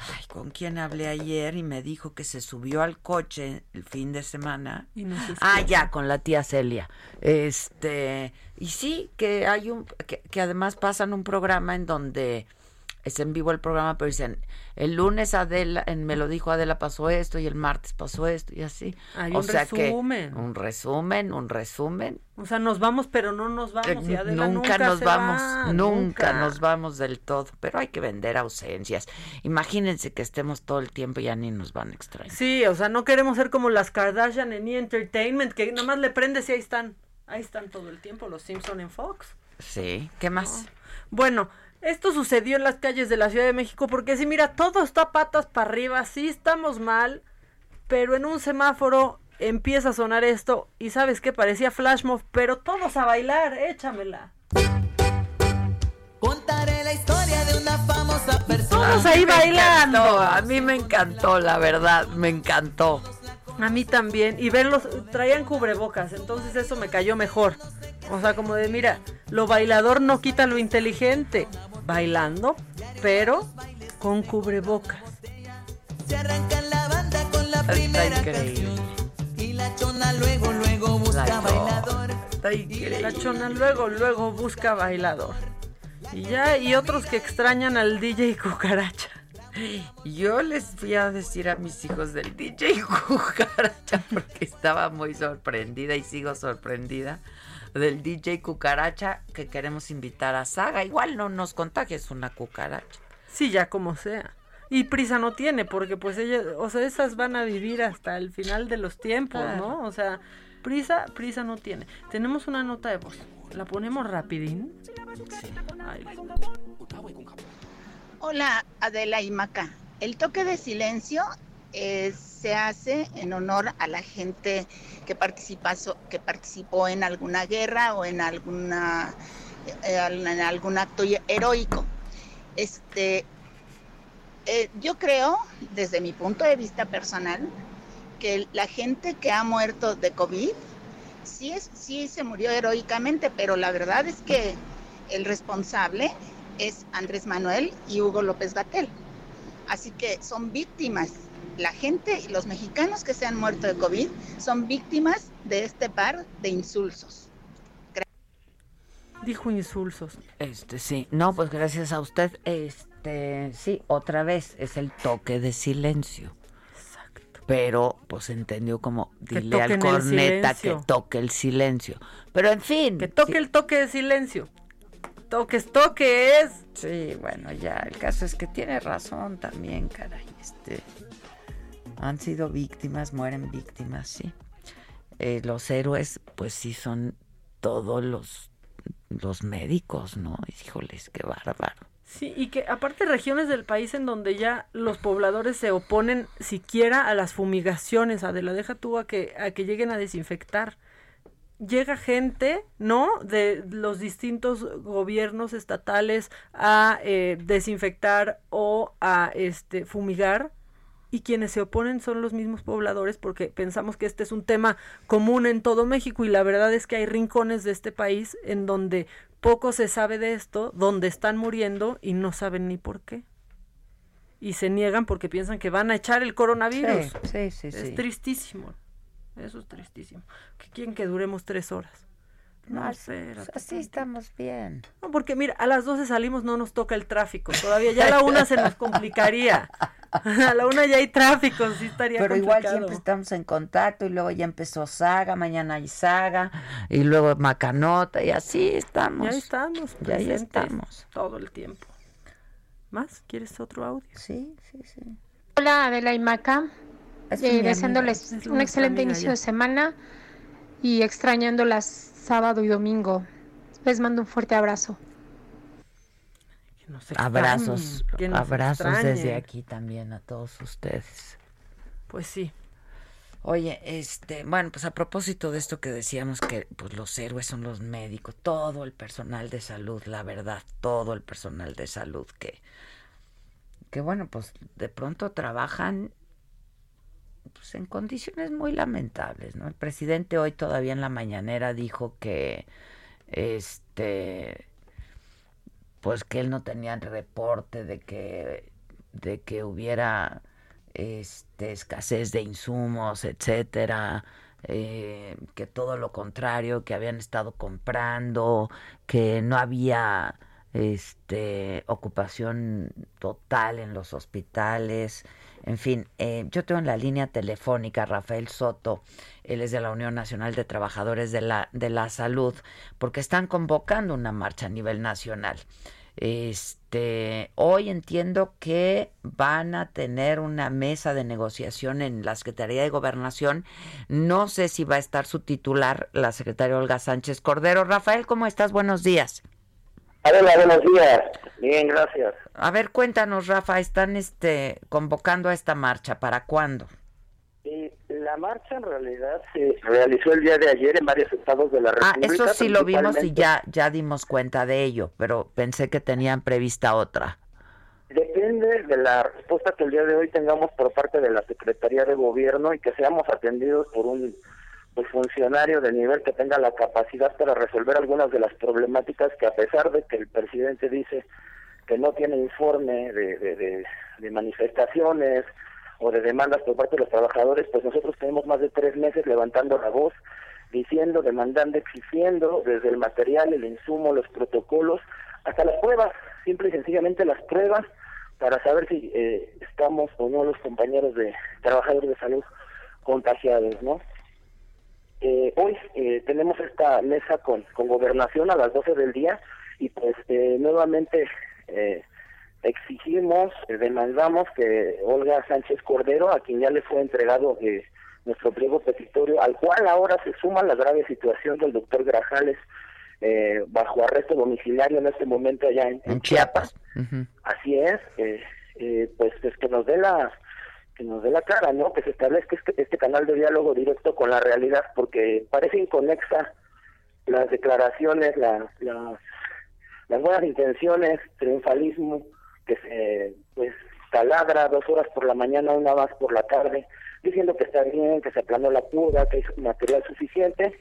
Ay, ¿con quién hablé ayer? Y me dijo que se subió al coche el fin de semana. Y nos Ah, escucha. ya, con la tía Celia. Este, y sí, que hay un, que, que además pasan un programa en donde es en vivo el programa, pero dicen, el lunes Adela, en Me lo dijo Adela pasó esto y el martes pasó esto y así. Hay o un sea resumen. que un resumen, un resumen. O sea, nos vamos, pero no nos vamos. y Adela nunca, nunca nos se vamos, va, nunca, nos vamos del todo, pero hay que vender ausencias. Imagínense que estemos todo el tiempo y ya ni nos van a extrañar. Sí, o sea, no queremos ser como las Kardashian en E! Entertainment, que nomás le prendes y ahí están. Ahí están todo el tiempo los Simpson en Fox. Sí, ¿qué más? Bueno, esto sucedió en las calles de la Ciudad de México porque si mira, todo está patas para arriba, sí estamos mal, pero en un semáforo empieza a sonar esto y sabes qué parecía flash mob, pero todos a bailar, échamela. Contaré la historia de una famosa persona. Todos ahí bailando. encantó, a mí me encantó, la verdad, me encantó. A mí también. Y verlos, traían cubrebocas, entonces eso me cayó mejor. O sea, como de, mira, lo bailador no quita lo inteligente. Bailando, pero con cubrebocas. Se arranca la banda con la primera increíble. canción. Y la chona luego, luego busca La bailador. La chona luego, luego busca bailador. Y ya, y otros que extrañan al DJ Cucaracha. Yo les fui a decir a mis hijos del DJ Cucaracha porque estaba muy sorprendida y sigo sorprendida del DJ Cucaracha que queremos invitar a Saga. Igual no nos contagies una cucaracha. Sí, ya como sea. Y prisa no tiene, porque pues ella, o sea, esas van a vivir hasta el final de los tiempos, ¿no? O sea, prisa, prisa no tiene. Tenemos una nota de voz. ¿La ponemos rapidín? Ahí. Hola Adela y Maca. El toque de silencio eh, se hace en honor a la gente que, que participó en alguna guerra o en, alguna, eh, algún acto heroico. Este, eh, yo creo, desde mi punto de vista personal, que la gente que ha muerto de COVID sí, sí se murió heroicamente, pero la verdad es que el responsable es Andrés Manuel y Hugo López Gatel. Así que son víctimas. La gente y los mexicanos que se han muerto de COVID son víctimas de este par de insulsos. Dijo insulsos. Este sí, no, pues gracias a usted. Este sí, otra vez es el toque de silencio. Exacto. Pero pues entendió como dile al corneta que toque el silencio. Pero en fin, Que toque el toque de silencio. Toques, toque es. Sí, bueno, ya, el caso es que tiene razón también, caray. Este, han sido víctimas, mueren víctimas, sí. Eh, los héroes, pues sí, son todos los, los médicos, ¿no? Híjoles, qué bárbaro. Sí, y que aparte regiones del país en donde ya los pobladores se oponen siquiera a las fumigaciones, Adela, deja tú a que, a que lleguen a desinfectar. Llega gente, ¿no? De los distintos gobiernos estatales a eh, desinfectar o a este fumigar y quienes se oponen son los mismos pobladores porque pensamos que este es un tema común en todo México y la verdad es que hay rincones de este país en donde poco se sabe de esto, donde están muriendo y no saben ni por qué. Y se niegan porque piensan que van a echar el coronavirus. Sí, sí, sí, Es tristísimo. Eso es tristísimo. ¿Que quieren que duremos tres horas? No, No sé. pues así estamos bien. No, porque mira, a las 12 salimos, no nos toca el tráfico. Todavía ya a la una se nos complicaría. A la una ya hay tráfico, sí estaría Pero igual complicado. siempre estamos en contacto y luego ya empezó Saga, mañana hay Saga y luego Macanota y así estamos. Ya estamos, Ya ahí estamos. Todo el tiempo. ¿Más? ¿Quieres otro audio? Sí, sí, sí. Hola Adela y Maca, Eh, deseándoles un excelente inicio ya. de semana y extrañándolas sábado y domingo. Les mando un fuerte abrazo. Abrazos, que nos abrazos extrañen. desde aquí también a todos ustedes. Pues sí. Oye, este, bueno, pues a propósito de esto que decíamos que pues los héroes son los médicos, todo el personal de salud, la verdad, todo el personal de salud que que bueno, pues de pronto trabajan pues en condiciones muy lamentables, ¿no? El presidente hoy todavía en la mañanera dijo que este pues que él no tenía reporte de que de que hubiera este escasez de insumos, etcétera, eh, que todo lo contrario, que habían estado comprando, que no había este ocupación total en los hospitales, en fin, eh, yo tengo en la línea telefónica a Rafael Soto, él es de la Unión Nacional de Trabajadores de la, de la Salud, porque están convocando una marcha a nivel nacional. Este, hoy entiendo que van a tener una mesa de negociación en la Secretaría de Gobernación. No sé si va a estar su titular, la secretaria Olga Sánchez Cordero. Rafael, ¿cómo estás? Buenos días. Hola, buenos días. Bien, gracias. A ver, cuéntanos, Rafa, están este convocando a esta marcha, ¿para cuándo? Y la marcha en realidad se realizó el día de ayer en varios estados de la Ah, República. eso sí lo vimos y ya ya dimos cuenta de ello, pero pensé que tenían prevista otra. Depende de la respuesta que el día de hoy tengamos por parte de la Secretaría de Gobierno y que seamos atendidos por un pues, funcionario de nivel que tenga la capacidad para resolver algunas de las problemáticas que a pesar de que el presidente dice que no tiene informe de, de, de- de manifestaciones o de demandas por parte de los trabajadores, pues nosotros tenemos más de tres meses levantando la voz, diciendo, demandando, exigiendo desde el material, el insumo, los protocolos, hasta las pruebas, simple y sencillamente las pruebas para saber si eh, estamos o no los compañeros de trabajadores de salud contagiados, ¿no? Eh, hoy eh, tenemos esta mesa con, con gobernación a las 12 del día y pues eh, nuevamente eh, exigimos, eh, demandamos que Olga Sánchez Cordero, a quien ya le fue entregado eh, nuestro pliego petitorio, al cual ahora se suma la grave situación del doctor Grajales eh, bajo arresto domiciliario en este momento allá en, en Chiapas. Así es, eh, eh, pues es que nos dé la que nos la cara, ¿no? Que se establezca este, este canal de diálogo directo con la realidad, porque parece inconexa las declaraciones, la- las las buenas intenciones, triunfalismo, que se pues taladra dos horas por la mañana, una más por la tarde, diciendo que está bien, que se aplanó la purga, que hay material suficiente,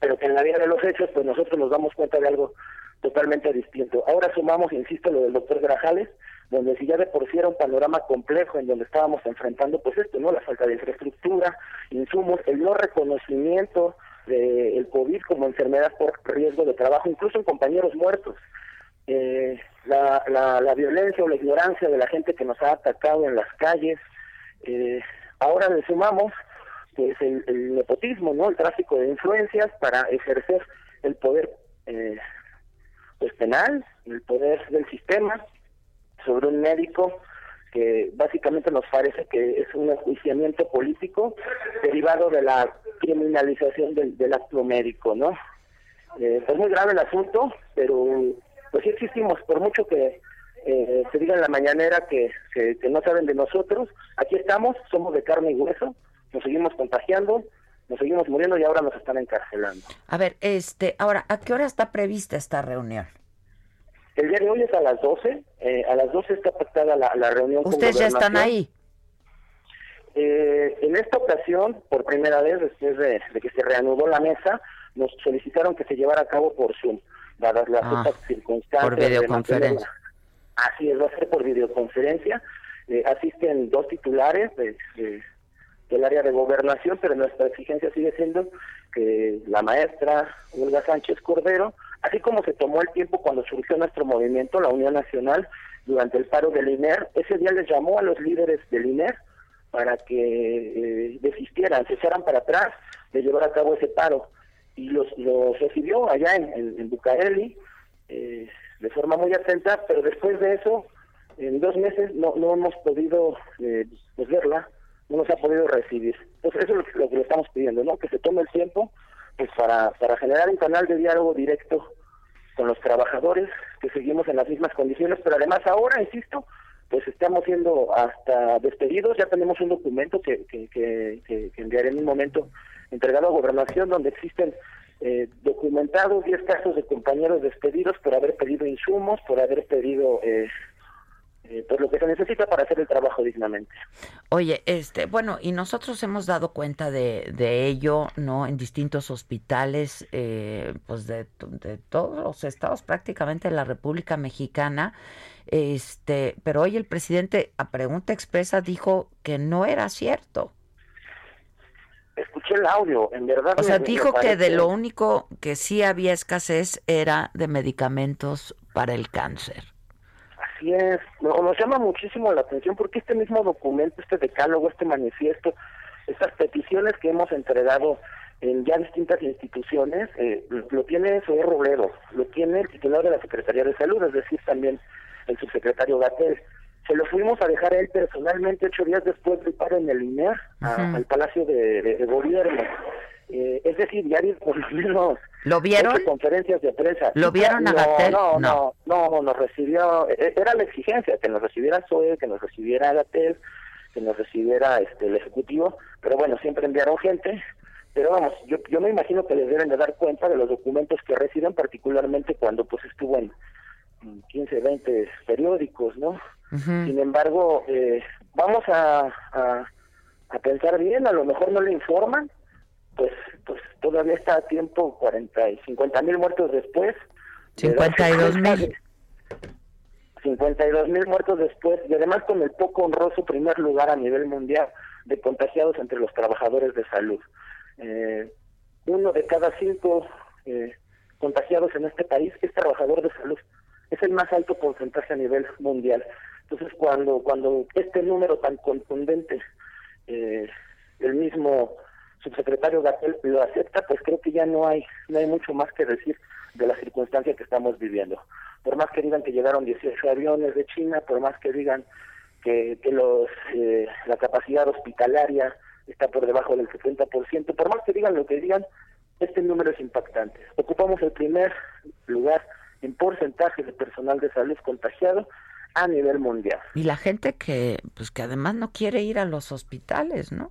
pero que en la vida de los hechos, pues nosotros nos damos cuenta de algo totalmente distinto. Ahora sumamos, insisto, lo del doctor Grajales, donde si ya de por sí era un panorama complejo en donde estábamos enfrentando, pues esto, ¿no? La falta de infraestructura, insumos, el no reconocimiento del COVID como enfermedad por riesgo de trabajo, incluso en compañeros muertos. Eh, la, la, la violencia o la ignorancia de la gente que nos ha atacado en las calles. Eh, ahora le sumamos pues el, el nepotismo, ¿no? El tráfico de influencias para ejercer el poder eh, pues penal, el poder del sistema sobre un médico que básicamente nos parece que es un enjuiciamiento político derivado de la criminalización del, acto médico, ¿no? Eh, es muy grave el asunto, pero pues sí existimos, por mucho que eh, se diga en la mañanera que, que no saben de nosotros, aquí estamos, somos de carne y hueso, nos seguimos contagiando, nos seguimos muriendo y ahora nos están encarcelando. A ver, este, ahora, ¿a qué hora está prevista esta reunión? El día de hoy es a las 12, eh, a las 12 está pactada la, la reunión con Ustedes ya están ahí. Eh, en esta ocasión, por primera vez después de, de que se reanudó la mesa, nos solicitaron que se llevara a cabo por Zoom, dadas las Ah, circunstancias. por de videoconferencia. Así es, va a ser por videoconferencia. Eh, asisten dos titulares de- de- del área de gobernación, pero nuestra exigencia sigue siendo que la maestra Olga Sánchez Cordero, así como se tomó el tiempo cuando surgió nuestro movimiento, la Unión Nacional, durante el paro del INER, ese día les llamó a los líderes del INER para que eh, desistieran, se echaran para atrás de llevar a cabo ese paro. Y los, los recibió allá en, en, Bucareli eh, de forma muy atenta, pero después de eso, en dos meses no, no hemos podido eh, pues, verla, no nos ha podido recibir. Entonces eso es lo lo que le estamos pidiendo, ¿no? Que se tome el tiempo pues para, para generar un canal de diálogo directo con los trabajadores, que seguimos en las mismas condiciones, pero además ahora, insisto, pues estamos siendo hasta despedidos, ya tenemos un documento que, que, que, que- enviaré en un momento entregado a gobernación donde existen eh, documentados 10 casos de compañeros despedidos por haber pedido insumos, por haber pedido eh, eh, pues lo que se necesita para hacer el trabajo dignamente. Oye, este, bueno, y nosotros hemos dado cuenta de, de ello, ¿no? En distintos hospitales, eh, pues de, de todos los estados prácticamente de la República Mexicana, este, pero hoy el presidente a pregunta expresa dijo que no era cierto. Escuché el audio, en verdad. O sea, me- me dijo que de lo único que sí había escasez era de medicamentos para el cáncer. Así es, No- nos llama muchísimo la atención porque este mismo documento, este decálogo, este manifiesto, estas peticiones que hemos entregado en ya distintas instituciones, eh, lo, tiene Zoé Robledo, lo tiene el titular de la Secretaría de Salud, es decir, también el subsecretario Gatel. Se lo fuimos a dejar a él personalmente ocho días después del paro en el a- Ujú. al Palacio de, de- de Gobierno. Eh, es decir, ya por lo menos ¿Lo vieron? ocho conferencias de prensa. ¿Lo vieron a no, Gatell? No, No. no, no, nos recibió, e- era la exigencia, que nos recibiera Zoe, que nos recibiera Gatel, que nos recibiera este el Ejecutivo, pero bueno, siempre enviaron gente, pero vamos, yo, yo me imagino que les deben de dar cuenta de los documentos que reciben, particularmente cuando pues estuvo en, en 15, 20 periódicos, ¿no? Sin embargo, eh, vamos a, a, a pensar bien, a lo mejor no le informan, pues pues todavía está a tiempo, 40 y 50 mil muertos después. de darse 52 cuenta mil. de- 52 mil muertos después y además con el poco honroso primer lugar a nivel mundial de contagiados entre los trabajadores de salud. Eh, uno de cada cinco eh, contagiados en este país es trabajador de salud. Es el más alto porcentaje a nivel mundial. Entonces, cuando cuando este número tan contundente, eh, el mismo subsecretario Gatel lo acepta, pues creo que ya no hay no hay mucho más que decir de la circunstancia que estamos viviendo. Por más que digan que llegaron 18 aviones de China, por más que digan que, que los eh, la capacidad hospitalaria está por debajo del 70%, por más que digan lo que digan, este número es impactante. Ocupamos el primer lugar en porcentaje de personal de salud contagiado a nivel mundial. Y la gente que, pues que además no quiere ir a los hospitales, ¿no?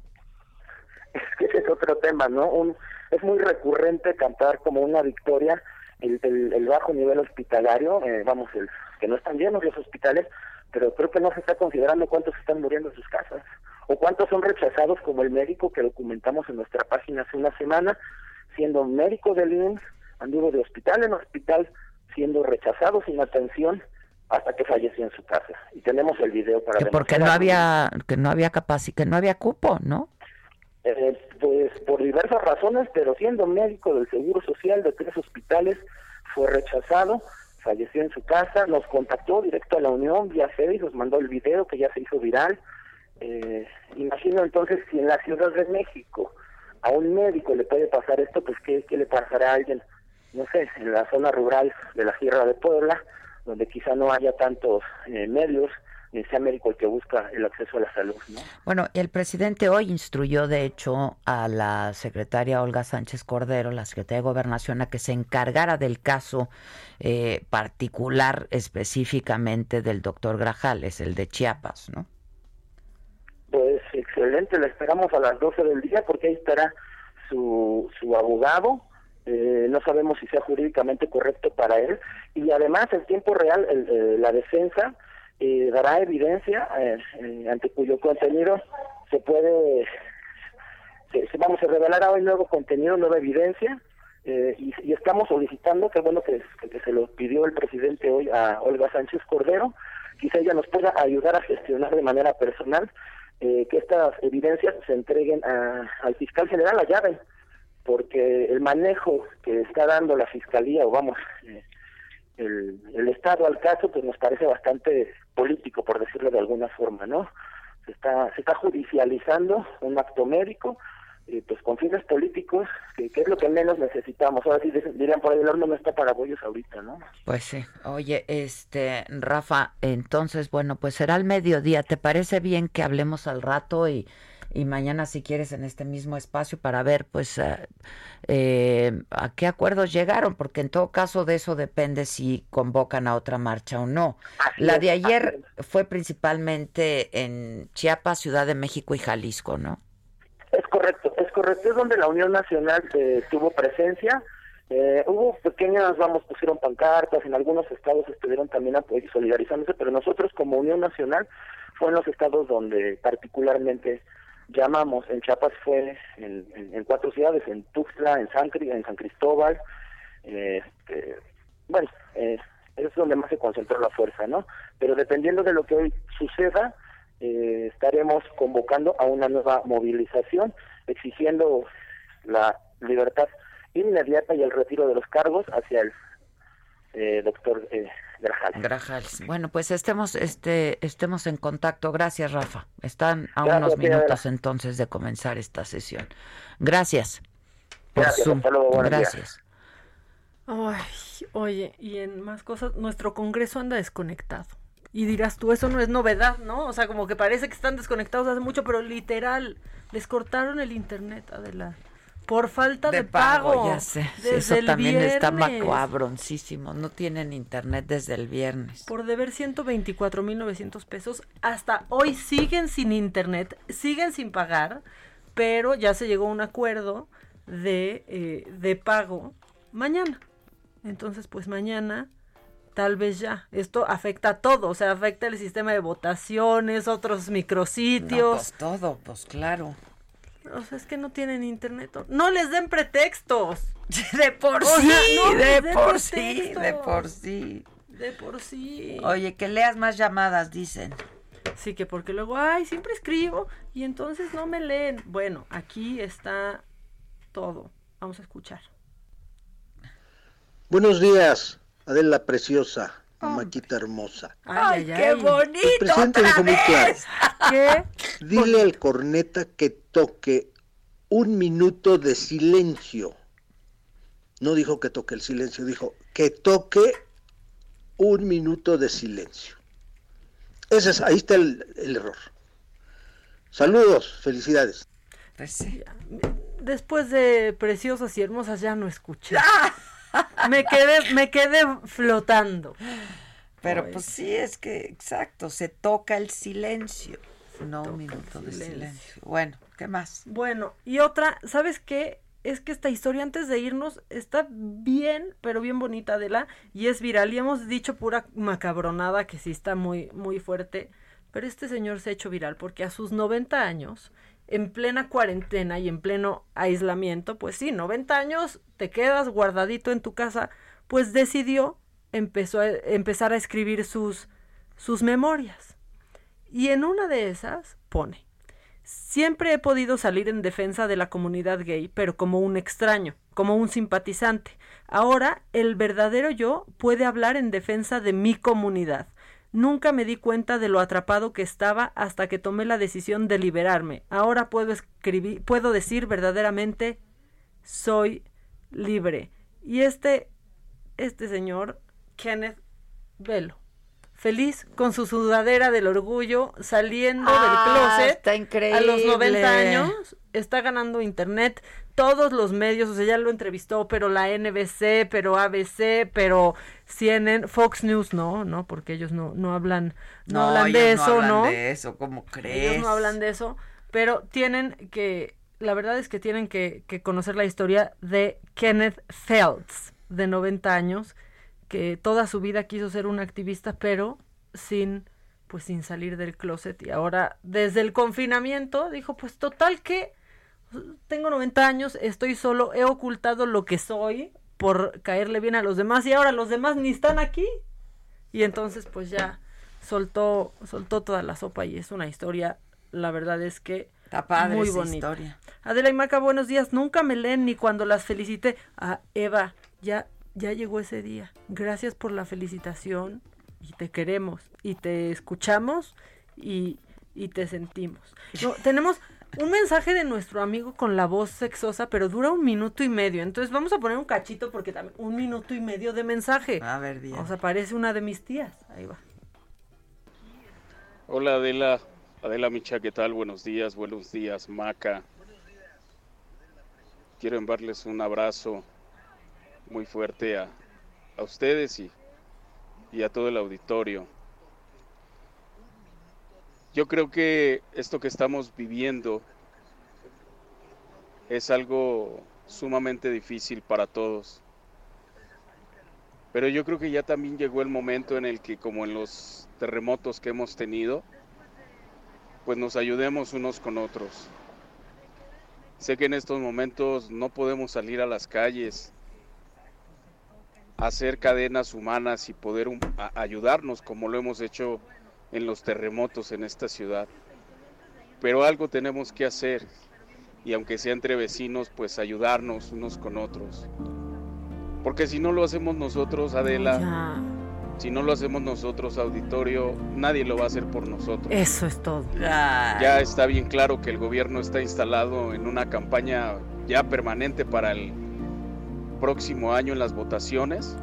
Que otro tema, ¿no? Un, es muy recurrente cantar como una victoria el, el, el bajo nivel hospitalario, eh, vamos, el, que no están llenos los hospitales, pero creo que no se está considerando cuántos están muriendo en sus casas o cuántos son rechazados como el médico que documentamos en nuestra página hace una semana, siendo médico del IMSS, anduvo de hospital en hospital, siendo rechazado sin atención hasta que falleció en su casa. Y tenemos el video para Que porque no había, que no había capacidad, que no había cupo, ¿no? Eh, pues por diversas razones, pero siendo médico del Seguro Social de tres hospitales, fue rechazado, falleció en su casa, nos contactó directo a la Unión vía FEDIS, nos mandó el video que ya se hizo viral. Eh, imagino entonces si en la Ciudad de México a un médico le puede pasar esto, pues ¿qué, qué le pasará a alguien, no sé, en la zona rural de la Sierra de Puebla, donde quizá no haya tantos eh, medios, sea médico el que busca el acceso a la salud, ¿no? Bueno, el presidente hoy instruyó, de hecho, a la secretaria Olga Sánchez Cordero, la secretaria de Gobernación, a que se encargara del caso eh, particular específicamente del doctor Grajales, el de Chiapas, ¿no? Pues excelente, la esperamos a las 12 del día porque ahí estará su, su abogado. Eh, no sabemos si sea jurídicamente correcto para él. Y además, en tiempo real, el- eh, la defensa eh, dará evidencia eh, eh, ante cuyo contenido se puede. Se, se- vamos a revelar hoy nuevo contenido, nueva evidencia. eh, y, y estamos solicitando, que bueno que, que- se lo pidió el presidente hoy a Olga Sánchez Cordero, quizá ella nos pueda ayudar a gestionar de manera personal eh, que estas evidencias se entreguen a- al fiscal general a llave, porque el manejo que está dando la fiscalía, o vamos, eh, el Estado al caso, pues nos parece bastante político, por decirlo de alguna forma, ¿no? Se está, se está judicializando un acto médico, eh, pues con fines políticos, que, es lo que menos necesitamos. Ahora sí dirían por ahí, el horno no está para bollos ahorita, ¿no? Pues sí. Oye, este, Rafa, entonces, bueno, pues será al mediodía. ¿Te parece bien que hablemos al rato y, y mañana, si quieres, en este mismo espacio para ver, pues, eh, eh, a qué acuerdos llegaron? Porque en todo caso de eso depende si convocan a otra marcha o no. La de es, ayer fue principalmente en Chiapas, Ciudad de México y Jalisco, ¿no? Es correcto, es correcto. Es donde la Unión Nacional eh, tuvo presencia. Eh, hubo pequeñas, vamos, pusieron pancartas, en algunos estados estuvieron también solidarizándose, pero nosotros como Unión Nacional fue en los estados donde particularmente llamamos. En Chiapas fue en, en- cuatro ciudades, en Tuxtla, en San, Cristóbal. eh, bueno, eh, es donde más se concentró la fuerza, ¿no? Pero dependiendo de lo que hoy suceda, eh, estaremos convocando a una nueva movilización exigiendo la libertad inmediata y el retiro de los cargos hacia el eh, doctor eh, Grajales. Grajales. Bueno, pues estemos, este, estemos en contacto. Gracias, Rafa. Están a Gracias, unos tía minutos entonces de comenzar esta sesión. Gracias. Por Gracias, Zoom. hasta luego, buenos días. Gracias. Ay, oye, y en más cosas, nuestro Congreso anda desconectado. Y dirás tú, eso no es novedad, ¿no? O sea, como que parece que están desconectados hace mucho, pero literal, les cortaron el internet, Adela. Por falta de, De pago, ya sé. Desde Eso el también está macabroncísimo. No tienen internet desde el viernes. Por deber 124.900 pesos, hasta hoy siguen sin internet, siguen sin pagar, pero ya se llegó a un acuerdo de, eh, de pago mañana. Entonces, pues mañana, tal vez ya. Esto afecta a todo, o sea, afecta el sistema de votaciones, otros No, micrositios. pues todo, pues claro. O sea, es que no tienen internet. No les den pretextos. De por O sea, sí, no de por sí, de por sí. De por sí. Oye, que leas más llamadas, dicen. Sí, que porque luego, ay, siempre escribo y entonces no me leen. Bueno, aquí está todo. Vamos a escuchar. Buenos días, Adela Preciosa, maquita hermosa. Ay, Ay, qué ay. bonito. El presidente otra dijo muy claro. vez. ¿Qué? Dile al corneta que toque un minuto de silencio. No dijo que toque el silencio, dijo que toque un minuto de silencio. Ese es, ahí está el, el error. Saludos, felicidades. Pues. Después de preciosas y hermosas ya no escuché. Me quedé, me quedé flotando. Pero pues sí, es que, exacto, se toca el silencio. No un minuto de silencio. silencio. Bueno, ¿qué más? Bueno, y otra, ¿sabes qué? Es que esta historia antes de irnos está bien, pero bien bonita, Adela, y es viral. Y hemos dicho pura macabronada que sí está muy, muy fuerte. Pero este señor se ha hecho viral porque a sus 90 años, en plena cuarentena y en pleno aislamiento, pues sí, 90 años, te quedas guardadito en tu casa, pues decidió empezó a, empezar a escribir sus, sus memorias. Y en una de esas pone, siempre he podido salir en defensa de la comunidad gay, pero como un extraño, como un simpatizante. Ahora el verdadero yo puede hablar en defensa de mi comunidad. Nunca me di cuenta de lo atrapado que estaba hasta que tomé la decisión de liberarme. Ahora puedo escribir, puedo decir verdaderamente soy libre. Y este, este señor, Kenneth Velo, feliz con su sudadera del orgullo, saliendo Ah, del closet está increíble. a los 90 años, está ganando internet, todos los medios, o sea, ya lo entrevistó, pero la NBC, pero ABC, pero CNN, Fox News no, no, porque ellos no, no hablan, no, hablan de no eso, hablan ¿no? de eso, ¿cómo crees? Ellos no hablan de eso, pero tienen que, la verdad es que tienen que, que conocer la historia de Kenneth Feltz, de 90 años, que toda su vida quiso ser un activista, pero sin, pues sin salir del closet. Y ahora, desde el confinamiento, dijo, pues total que tengo 90 años, estoy solo, he ocultado lo que soy por caerle bien a los demás y ahora los demás ni están aquí. Y entonces pues ya soltó soltó toda la sopa y es una historia, la verdad es que Está padre muy esa bonita. historia. Adela y Maca, buenos días. Nunca me leen ni cuando las felicité. Ah, Eva, ya ya llegó ese día. Gracias por la felicitación y te queremos y te escuchamos y, y te sentimos. No, tenemos un mensaje de nuestro amigo con la voz sexosa, pero dura un minuto y medio. Entonces vamos a poner un cachito porque también un minuto y medio de mensaje. A ver, bien. O sea, parece una de mis tías. Ahí va. Hola Adela, Adela Micha, ¿qué tal? Buenos días, buenos días, Maca. Quiero enviarles un abrazo muy fuerte a, a ustedes y, y a todo el auditorio. Yo creo que esto que estamos viviendo es algo sumamente difícil para todos. Pero yo creo que ya también llegó el momento en el que, como en los terremotos que hemos tenido, pues nos ayudemos unos con otros. Sé que en estos momentos no podemos salir a las calles, hacer cadenas humanas y poder um- a- ayudarnos como lo hemos hecho en los terremotos en esta ciudad. Pero algo tenemos que hacer y aunque sea entre vecinos, pues ayudarnos unos con otros. Porque si no lo hacemos nosotros, Adela, Ya. si no lo hacemos nosotros, auditorio, nadie lo va a hacer por nosotros. Eso es todo. Ya está bien claro que el gobierno está instalado en una campaña ya permanente para el próximo año en las votaciones.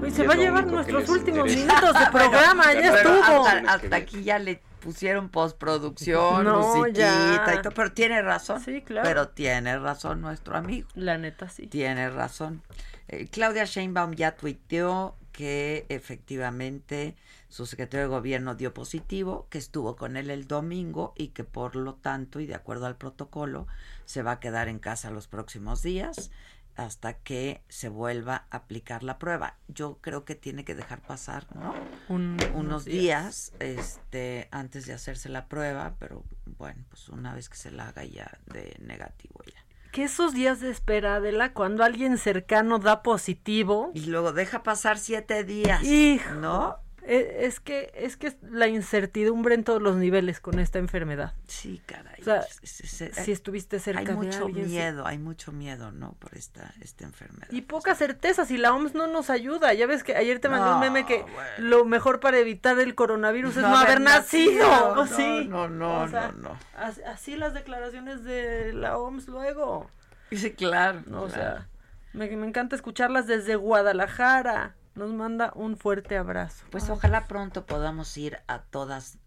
Uy, Y se va a llevar nuestros últimos interesa. minutos de programa, ya estuvo. Hasta, hasta aquí ya le pusieron postproducción, No, musiquita ya. y todo, pero tiene razón. Sí, claro. Pero tiene razón nuestro amigo. La neta, sí. Tiene razón. Eh, Claudia Sheinbaum ya tuiteó que efectivamente su secretario de gobierno dio positivo, que estuvo con él el domingo y que por lo tanto y de acuerdo al protocolo se va a quedar en casa los próximos días hasta que se vuelva a aplicar la prueba. Yo creo que tiene que dejar pasar, ¿no? Un- unos unos días, este antes de hacerse la prueba, pero bueno, pues una vez que se la haga ya de negativo ya. Que esos días de espera, Adela, cuando alguien cercano da positivo. Y luego deja pasar siete días. Hijo, ¿no? E- Es que, es que la incertidumbre en todos los niveles con esta enfermedad. Sí, caray. O sea, es- es- si estuviste cerca hay de mucho alguien, sí. miedo, hay mucho miedo, ¿no? Por esta, esta enfermedad. Y poca certeza, si la OMS no nos ayuda. Ya ves que ayer te mandé un meme que lo mejor para evitar el coronavirus es No haber nacido. nacido. No, sí. no, no, O sea, no, no. as- Así las declaraciones de la OMS luego. Sí, claro. No, o claro. sea, me, me encanta escucharlas desde Guadalajara. Nos manda un fuerte abrazo. Pues Ay. ojalá pronto podamos ir a todas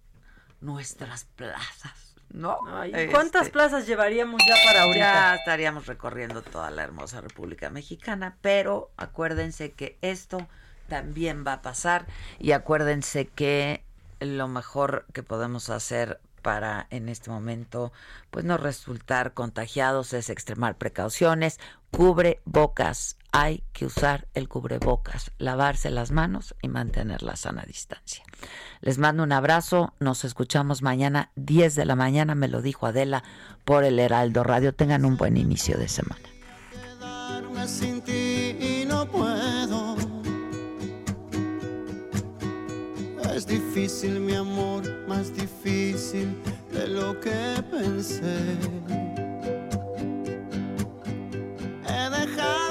nuestras plazas, ¿no? Ay, ¿Cuántas Este, plazas llevaríamos ya para ahorita? Ya estaríamos recorriendo toda la hermosa República Mexicana, pero acuérdense que esto también va a pasar y acuérdense que lo mejor que podemos hacer para en este momento pues no resultar contagiados es extremar precauciones, cubre bocas, hay que usar el cubrebocas, lavarse las manos y mantener la sana distancia. Les mando un abrazo, nos escuchamos mañana 10 de la mañana, me lo dijo Adela por el Heraldo Radio. Tengan un buen inicio de semana. quedarme sin ti y no puedo. Es difícil, mi amor, más difícil de lo que pensé. He dejado